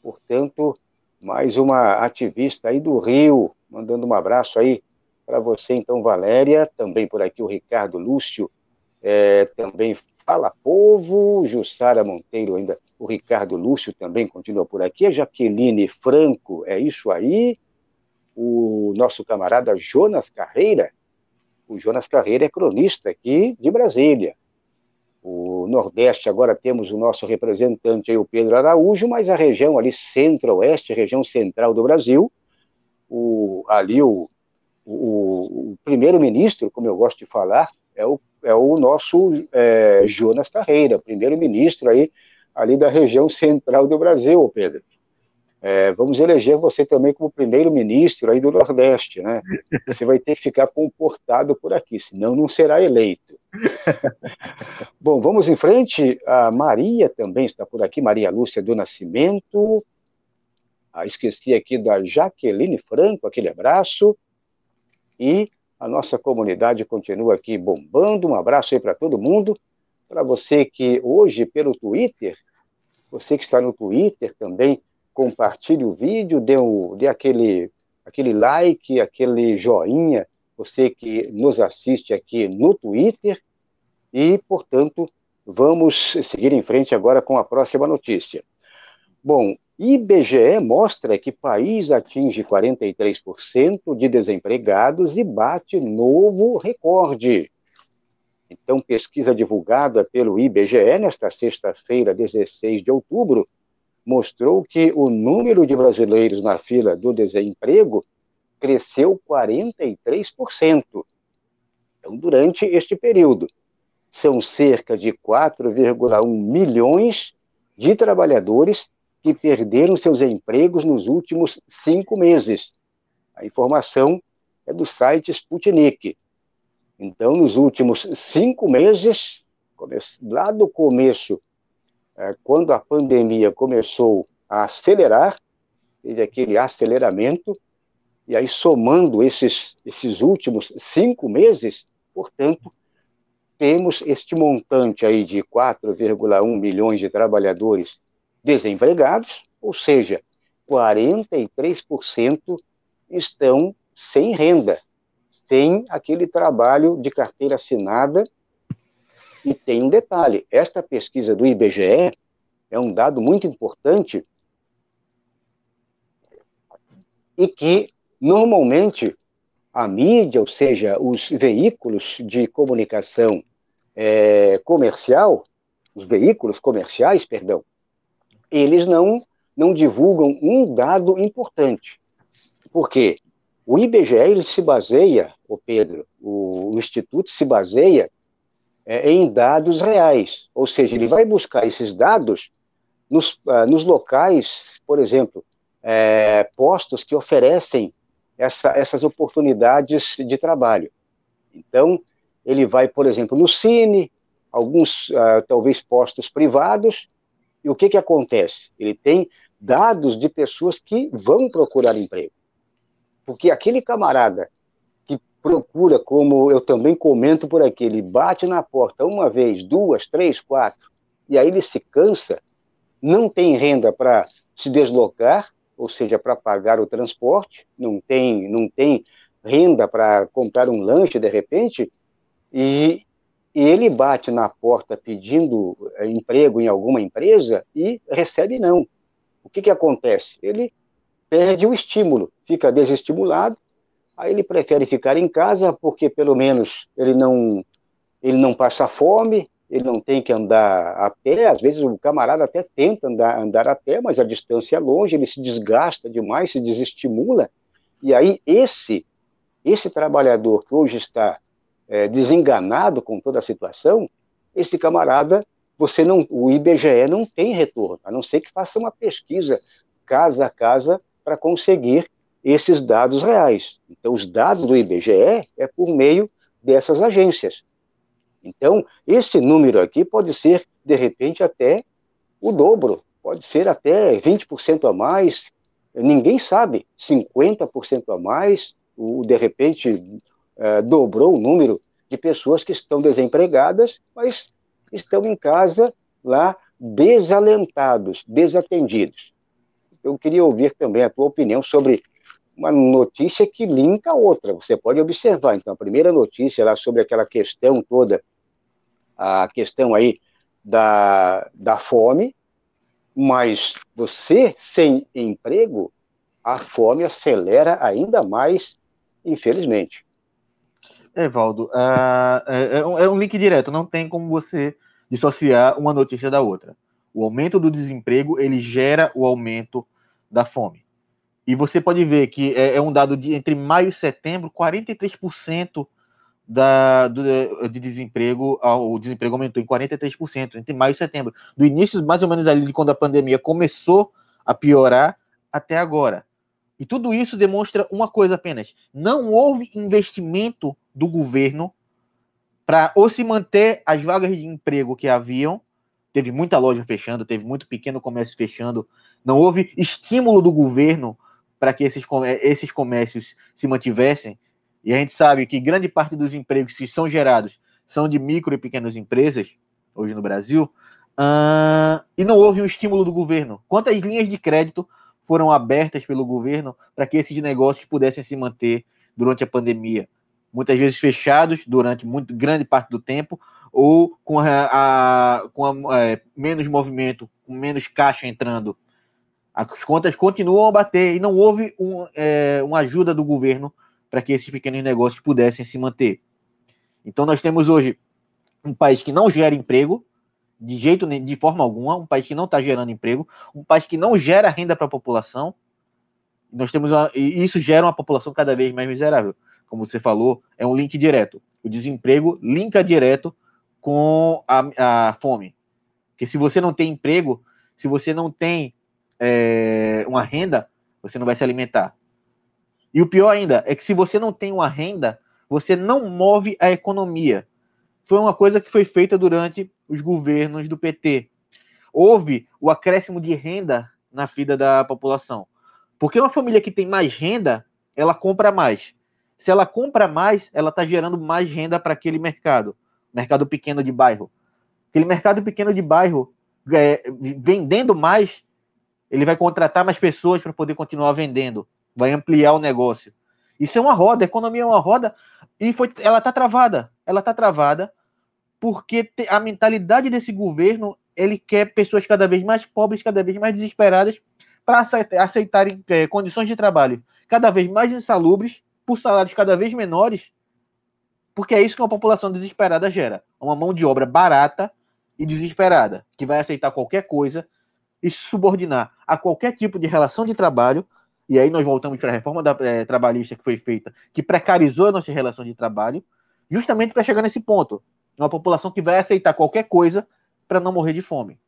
portanto, mais uma ativista aí do Rio, mandando um abraço aí para você, então, Valéria. Também por aqui o Ricardo Lúcio, é, também fala povo, Jussara Monteiro ainda, o Ricardo Lúcio também continua por aqui, a Jaqueline Franco, é isso aí o nosso camarada Jonas Carreira. O Jonas Carreira é cronista aqui de Brasília. O Nordeste, agora temos o nosso representante aí, o Pedro Araújo, mas a região ali centro-oeste, região central do Brasil, o, ali o, o, o primeiro-ministro, como eu gosto de falar, é o, é o nosso é, Jonas Carreira, primeiro-ministro aí ali da região central do Brasil, Pedro é, vamos eleger você também como primeiro-ministro aí do Nordeste, né? Você vai ter que ficar comportado por aqui, senão não será eleito. Bom, vamos em frente. A Maria também está por aqui, Maria Lúcia do Nascimento. Ah, esqueci aqui da Jaqueline Franco, aquele abraço. E a nossa comunidade continua aqui bombando. Um abraço aí para todo mundo. Para você que hoje, pelo Twitter, você que está no Twitter também, compartilhe o vídeo, dê, um, dê aquele, aquele like, aquele joinha, você que nos assiste aqui no Twitter. E, portanto, vamos seguir em frente agora com a próxima notícia. Bom, IBGE mostra que país atinge 43% de desempregados e bate novo recorde. Então, pesquisa divulgada pelo IBGE nesta sexta-feira, 16 de outubro, mostrou que o número de brasileiros na fila do desemprego cresceu 43%. Então, durante este período, são cerca de 4,1 milhões de trabalhadores que perderam seus empregos nos últimos cinco meses. A informação é do site Sputnik. Então, nos últimos cinco meses, lá do começo é, quando a pandemia começou a acelerar, teve aquele aceleramento, e aí somando esses, esses últimos cinco meses, portanto, temos este montante aí de 4,1 milhões de trabalhadores desempregados, ou seja, 43% estão sem renda, sem aquele trabalho de carteira assinada e tem um detalhe: esta pesquisa do IBGE é um dado muito importante e que, normalmente, a mídia, ou seja, os veículos de comunicação é, comercial, os veículos comerciais, perdão, eles não, não divulgam um dado importante. Por quê? O IBGE ele se baseia, o Pedro, o, o Instituto se baseia é, em dados reais, ou seja, ele vai buscar esses dados nos, uh, nos locais, por exemplo, é, postos que oferecem essa, essas oportunidades de trabalho. Então, ele vai, por exemplo, no Cine, alguns, uh, talvez, postos privados, e o que, que acontece? Ele tem dados de pessoas que vão procurar emprego. Porque aquele camarada procura, como eu também comento por aqui, ele bate na porta uma vez, duas, três, quatro, e aí ele se cansa, não tem renda para se deslocar, ou seja, para pagar o transporte, não tem, não tem renda para comprar um lanche de repente, e, e ele bate na porta pedindo eh, emprego em alguma empresa e recebe não. O que, que acontece? Ele perde o estímulo, fica desestimulado, aí ele prefere ficar em casa porque pelo menos ele não ele não passa fome, ele não tem que andar a pé, às vezes o camarada até tenta andar, andar a pé, mas a distância é longe, ele se desgasta demais, se desestimula, e aí esse esse trabalhador que hoje está é, desenganado com toda a situação, esse camarada, você não, o IBGE não tem retorno, a não ser que faça uma pesquisa casa a casa para conseguir esses dados reais. Então, os dados do IBGE é por meio dessas agências. Então, esse número aqui pode ser, de repente, até o dobro, pode ser até 20% a mais, ninguém sabe, 50% a mais, o, de repente é, dobrou o número de pessoas que estão desempregadas, mas estão em casa lá desalentados, desatendidos. Eu queria ouvir também a tua opinião sobre uma notícia que linka a outra. Você pode observar. Então, a primeira notícia lá sobre aquela questão toda, a questão aí da, da fome, mas você sem emprego, a fome acelera ainda mais infelizmente. Evaldo, uh, é, é, um link direto, não tem como você dissociar uma notícia da outra. O aumento do desemprego, ele gera o aumento da fome. E você pode ver que é, é um dado de entre maio e setembro, 43% da, do, de desemprego, o desemprego aumentou em 43% entre maio e setembro. Do início, mais ou menos ali, de quando a pandemia começou a piorar, até agora. E tudo isso demonstra uma coisa apenas: não houve investimento do governo para ou se manter as vagas de emprego que haviam. Teve muita loja fechando, teve muito pequeno comércio fechando. Não houve estímulo do governo para que esses, esses comércios se mantivessem. E a gente sabe que grande parte dos empregos que são gerados são de micro e pequenas empresas, hoje no Brasil, uh, e não houve um estímulo do governo. Quantas linhas de crédito foram abertas pelo governo para que esses negócios pudessem se manter durante a pandemia. Muitas vezes fechados durante muito grande parte do tempo, ou com, a, a com a, é, menos movimento, com menos caixa entrando. As contas continuam a bater e não houve um, é, uma ajuda do governo para que esses pequenos negócios pudessem se manter. Então, nós temos hoje um país que não gera emprego, de jeito de forma alguma, um país que não está gerando emprego, um país que não gera renda para a população. Nós temos uma, e isso gera uma população cada vez mais miserável. Como você falou, é um link direto. O desemprego linka direto com a, a fome. Porque se você não tem emprego, se você não tem é, uma renda, você não vai se alimentar. E o pior ainda é que se você não tem uma renda, você não move a economia. Foi uma coisa que foi feita durante os governos do PT. Houve o acréscimo de renda na vida da população. Porque uma família que tem mais renda, ela compra mais. Se ela compra mais, ela está gerando mais renda para aquele mercado, mercado pequeno de bairro. Aquele mercado pequeno de bairro, é, vendendo mais, ele vai contratar mais pessoas para poder continuar vendendo, vai ampliar o negócio. Isso é uma roda, a economia é uma roda e foi, ela está travada. Ela está travada porque a mentalidade desse governo ele quer pessoas cada vez mais pobres, cada vez mais desesperadas, para aceitarem é, condições de trabalho cada vez mais insalubres, por salários cada vez menores, porque é isso que uma população desesperada gera. Uma mão de obra barata, e desesperada, que vai aceitar qualquer coisa e se subordinar a qualquer tipo de relação de trabalho. E aí nós voltamos para a reforma da, é, trabalhista que foi feita, que precarizou a nossa relação de trabalho, justamente para chegar nesse ponto. Uma população que vai aceitar qualquer coisa para não morrer de fome.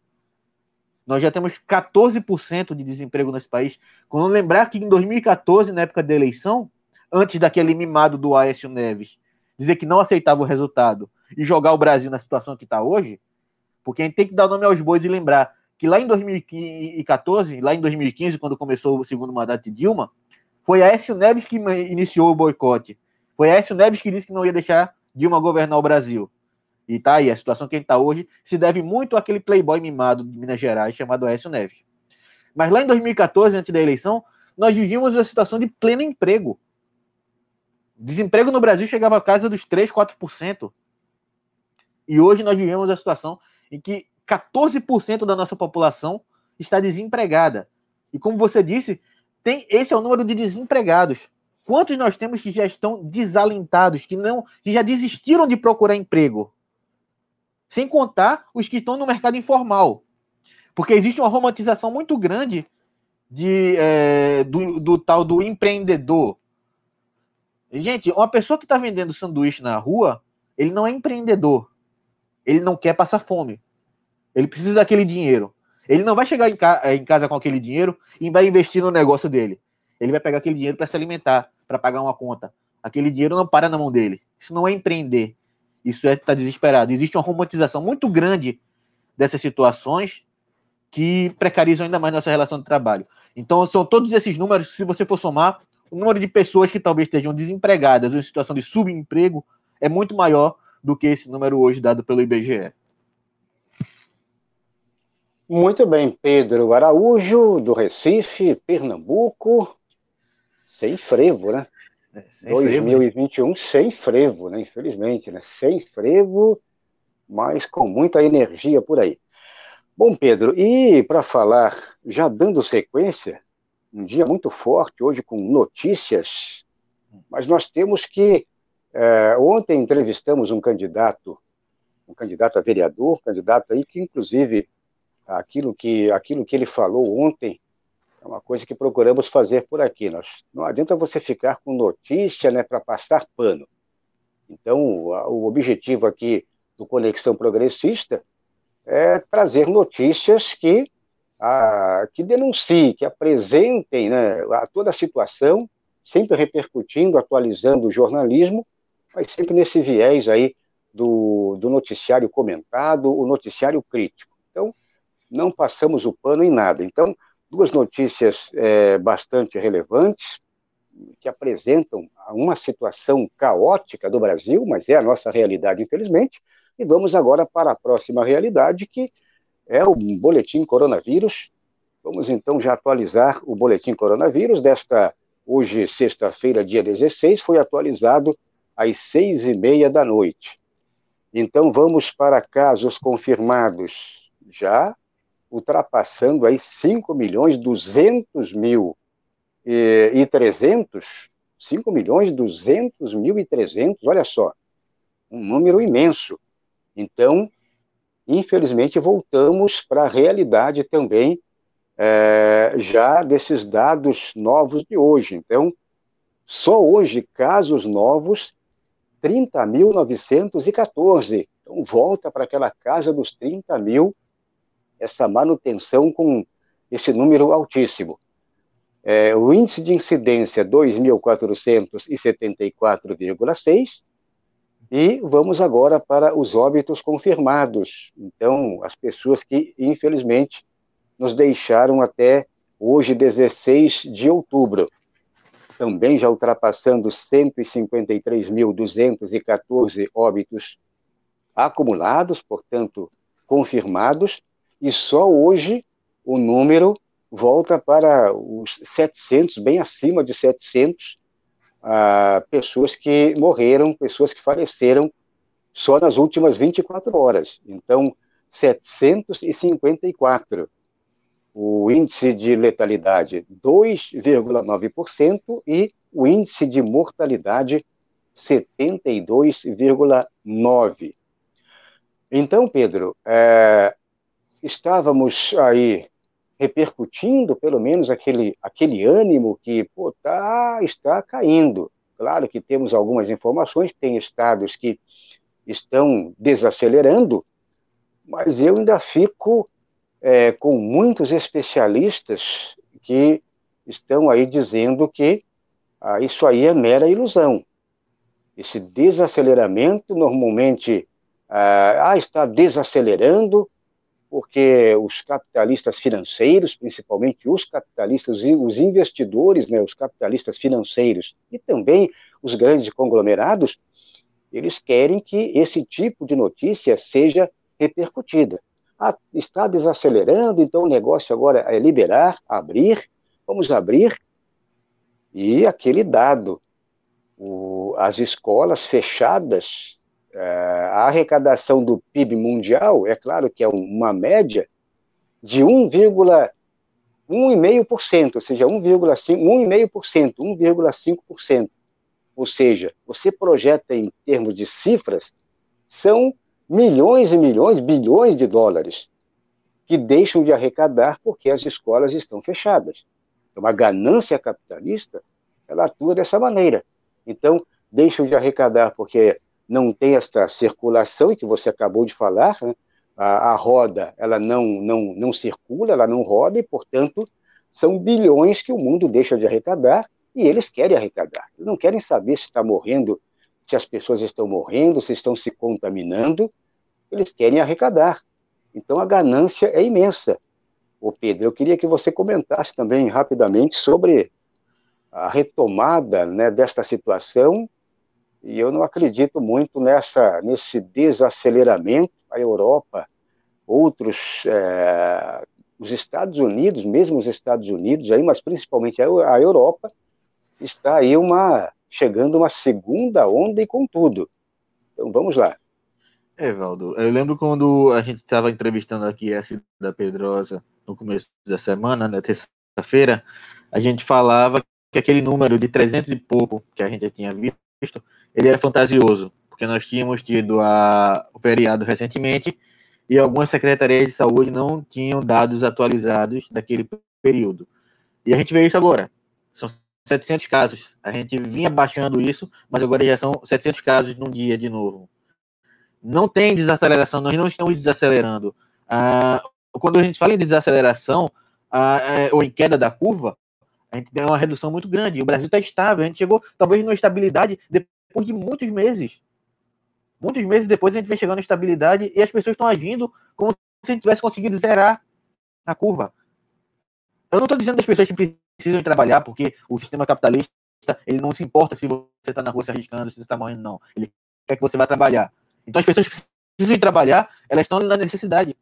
Nós já temos 14% de desemprego nesse país. Quando lembrar que em 2014, na época da eleição, antes daquele mimado do Aécio Neves dizer que não aceitava o resultado e jogar o Brasil na situação que está hoje, porque a gente tem que dar nome aos bois e lembrar que lá em 2014, lá em 2015, quando começou o segundo mandato de Dilma, foi Aécio Neves que iniciou o boicote. Foi Aécio Neves que disse que não ia deixar Dilma governar o Brasil. E tá aí, a situação que a gente está hoje se deve muito àquele playboy mimado de Minas Gerais chamado Aécio Neves. Mas lá em 2014, antes da eleição, nós vivíamos uma situação de pleno emprego. Desemprego no Brasil chegava a casa dos 3, 4%. E hoje nós vivemos a situação em que 14% da nossa população está desempregada. E como você disse, tem esse é o número de desempregados. Quantos nós temos que já estão desalentados, que não, que já desistiram de procurar emprego? Sem contar os que estão no mercado informal. Porque existe uma romantização muito grande de, é, do, do tal do empreendedor. Gente, uma pessoa que está vendendo sanduíche na rua, ele não é empreendedor. Ele não quer passar fome. Ele precisa daquele dinheiro. Ele não vai chegar em, ca em casa com aquele dinheiro e vai investir no negócio dele. Ele vai pegar aquele dinheiro para se alimentar, para pagar uma conta. Aquele dinheiro não para na mão dele. Isso não é empreender. Isso é estar tá desesperado. Existe uma romantização muito grande dessas situações que precarizam ainda mais nossa relação de trabalho. Então, são todos esses números, se você for somar, o número de pessoas que talvez estejam desempregadas ou em situação de subemprego é muito maior do que esse número hoje dado pelo IBGE. Muito bem, Pedro Araújo, do Recife, Pernambuco, sem frevo, né? É, sem 2021 frevo. sem frevo, né? Infelizmente, né? Sem frevo, mas com muita energia por aí. Bom, Pedro, e para falar, já dando sequência, um dia muito forte hoje com notícias, mas nós temos que. É, ontem entrevistamos um candidato, um candidato a vereador, candidato aí que, inclusive, aquilo que, aquilo que ele falou ontem é uma coisa que procuramos fazer por aqui. Nós, não adianta você ficar com notícia né, para passar pano. Então, o objetivo aqui do Conexão Progressista é trazer notícias que a, que denunciem, que apresentem né, a toda a situação, sempre repercutindo, atualizando o jornalismo, mas sempre nesse viés aí do, do noticiário comentado, o noticiário crítico. Então, não passamos o pano em nada. Então, duas notícias é, bastante relevantes, que apresentam uma situação caótica do Brasil, mas é a nossa realidade, infelizmente, e vamos agora para a próxima realidade, que é o boletim coronavírus. Vamos então já atualizar o boletim coronavírus desta hoje, sexta-feira, dia 16, foi atualizado às seis e meia da noite. Então vamos para casos confirmados, já ultrapassando aí 5 milhões 200 mil e, e 300, 5 milhões 200 mil e 300, olha só, um número imenso. Então, infelizmente, voltamos para a realidade também é, já desses dados novos de hoje. Então, só hoje, casos novos, 30.914. Então, volta para aquela casa dos 30 mil, essa manutenção com esse número altíssimo. É, o índice de incidência, 2.474,6, e vamos agora para os óbitos confirmados. Então, as pessoas que, infelizmente, nos deixaram até hoje, 16 de outubro. Também já ultrapassando 153.214 óbitos acumulados, portanto, confirmados, e só hoje o número volta para os 700, bem acima de 700 a pessoas que morreram, pessoas que faleceram só nas últimas 24 horas. Então, 754. O índice de letalidade, 2,9%, e o índice de mortalidade, 72,9%. Então, Pedro, é, estávamos aí repercutindo pelo menos aquele, aquele ânimo que pô, tá, está caindo. Claro que temos algumas informações, tem estados que estão desacelerando, mas eu ainda fico é, com muitos especialistas que estão aí dizendo que ah, isso aí é mera ilusão. Esse desaceleramento normalmente ah, ah, está desacelerando porque os capitalistas financeiros, principalmente os capitalistas, os investidores, né, os capitalistas financeiros e também os grandes conglomerados, eles querem que esse tipo de notícia seja repercutida. Ah, está desacelerando, então o negócio agora é liberar, abrir, vamos abrir, e aquele dado, o, as escolas fechadas, a arrecadação do PIB mundial, é claro que é uma média de 1,5%, ou seja, 1,5%, 1,5%. Ou seja, você projeta em termos de cifras, são milhões e milhões, bilhões de dólares que deixam de arrecadar porque as escolas estão fechadas. Então, a ganância capitalista, ela atua dessa maneira. Então, deixam de arrecadar porque não tem esta circulação, e que você acabou de falar, né? a, a, roda ela não, não, não circula, ela não roda, e, portanto, são bilhões que o mundo deixa de arrecadar, e eles querem arrecadar. Eles não querem saber se está morrendo se as pessoas estão morrendo, se estão se contaminando, eles querem arrecadar. Então a ganância é imensa. Ô Pedro, eu queria que você comentasse também rapidamente sobre a retomada né, desta situação, e eu não acredito muito nessa, nesse desaceleramento. A Europa, outros, é, os Estados Unidos, mesmo os Estados Unidos, aí, mas principalmente a, Europa, está aí uma, chegando uma segunda onda e com tudo. Então vamos lá. É, Valdo, eu lembro quando a gente estava entrevistando aqui a da Pedrosa no começo da semana, na terça-feira, a gente falava que aquele número de 300 e pouco que a gente tinha visto, ele era fantasioso, porque nós tínhamos tido a, o feriado recentemente e algumas secretarias de saúde não tinham dados atualizados daquele período. E a gente vê isso agora. São 700 casos. A gente vinha baixando isso, mas agora já são 700 casos num dia de novo. Não tem desaceleração, nós não estamos desacelerando. Ah, quando a gente fala em desaceleração ah, é, ou em queda da curva, a gente tem uma redução muito grande. O Brasil está estável, a gente chegou talvez numa estabilidade depois de muitos meses. Muitos meses depois a gente vem chegando à estabilidade e as pessoas estão agindo como se a gente tivesse conseguido zerar a curva. Eu não estou dizendo das pessoas que precisam trabalhar, porque o sistema capitalista ele não se importa se você está na rua se arriscando, se você está morrendo, não. Ele quer que você vá trabalhar. Então as pessoas que precisam trabalhar, elas estão na necessidade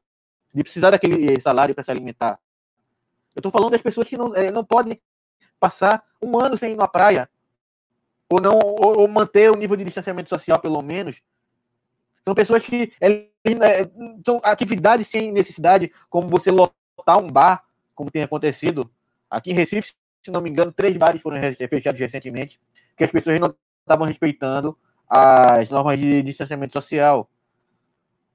de precisar daquele salário para se alimentar. Eu estou falando das pessoas que não, é, não podem passar um ano sem ir na praia, ou não ou, ou, manter o nível de distanciamento social, pelo menos. São pessoas que é, são atividades sem necessidade, como você lotar um bar, como tem acontecido Aqui em Recife, se não me engano, três bares foram fechados recentemente, que as pessoas não estavam respeitando as normas de distanciamento social.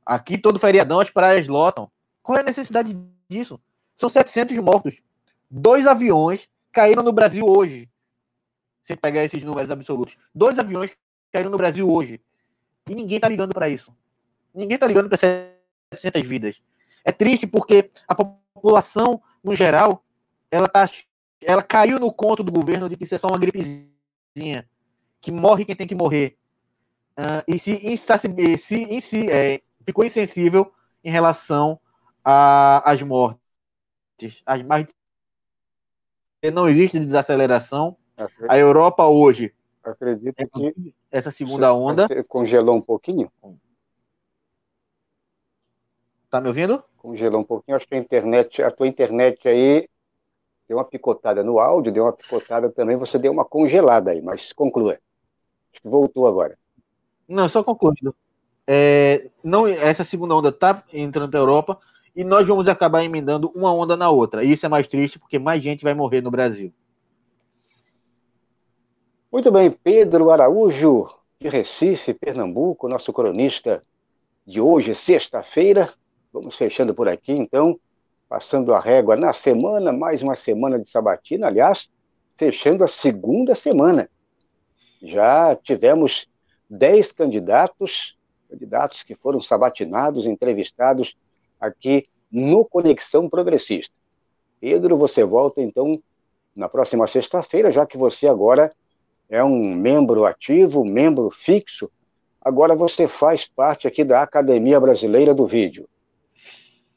Aqui, todo feriadão, as praias lotam. Qual é a necessidade disso? São 700 mortos. Dois aviões caíram no Brasil hoje. Sem pegar esses números absolutos. Dois aviões caíram no Brasil hoje. E ninguém está ligando para isso. Ninguém está ligando para 700 vidas. É triste porque a população, no geral, ela, tá, ela caiu no conto do governo de que isso é só uma gripezinha, que morre quem tem que morrer. Uh, e se, se, se é, ficou insensível em relação às mortes. As mais não existe desaceleração. A Europa hoje acredito é que essa segunda onda congelou um pouquinho. Tá me ouvindo? Congelou um pouquinho. Acho que a internet, a tua internet aí deu uma picotada no áudio, deu uma picotada também, você deu uma congelada aí, mas conclua. Acho que voltou agora. Não, só concluindo. É, não, essa segunda onda está entrando para a Europa e nós vamos acabar emendando uma onda na outra. E isso é mais triste porque mais gente vai morrer no Brasil. Muito bem, Pedro Araújo, de Recife, Pernambuco, nosso cronista de hoje, sexta-feira. Vamos fechando por aqui, então, passando a régua na semana, mais uma semana de sabatina, aliás, fechando a segunda semana. Já tivemos dez candidatos, candidatos que foram sabatinados, entrevistados aqui no Conexão Progressista. Pedro, você volta então na próxima sexta-feira, já que você agora é um membro ativo, membro fixo. Agora você faz parte aqui da Academia Brasileira do Vídeo.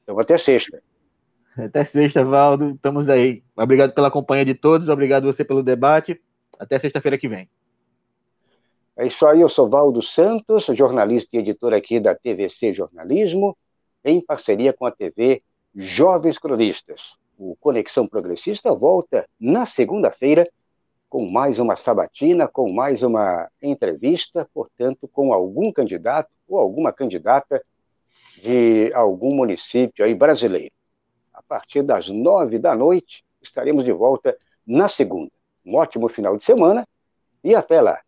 Então, até sexta. Até sexta, Valdo. Estamos aí. Obrigado pela companhia de todos. Obrigado você pelo debate. Até sexta-feira que vem. É isso aí. Eu sou Valdo Santos, jornalista e editor aqui da TVC Jornalismo, em parceria com a TV Jovens Cronistas. O Conexão Progressista volta na segunda-feira com mais uma sabatina, com mais uma entrevista, portanto, com algum candidato ou alguma candidata de algum município aí brasileiro. A partir das nove da noite, estaremos de volta na segunda. Um ótimo final de semana e até lá.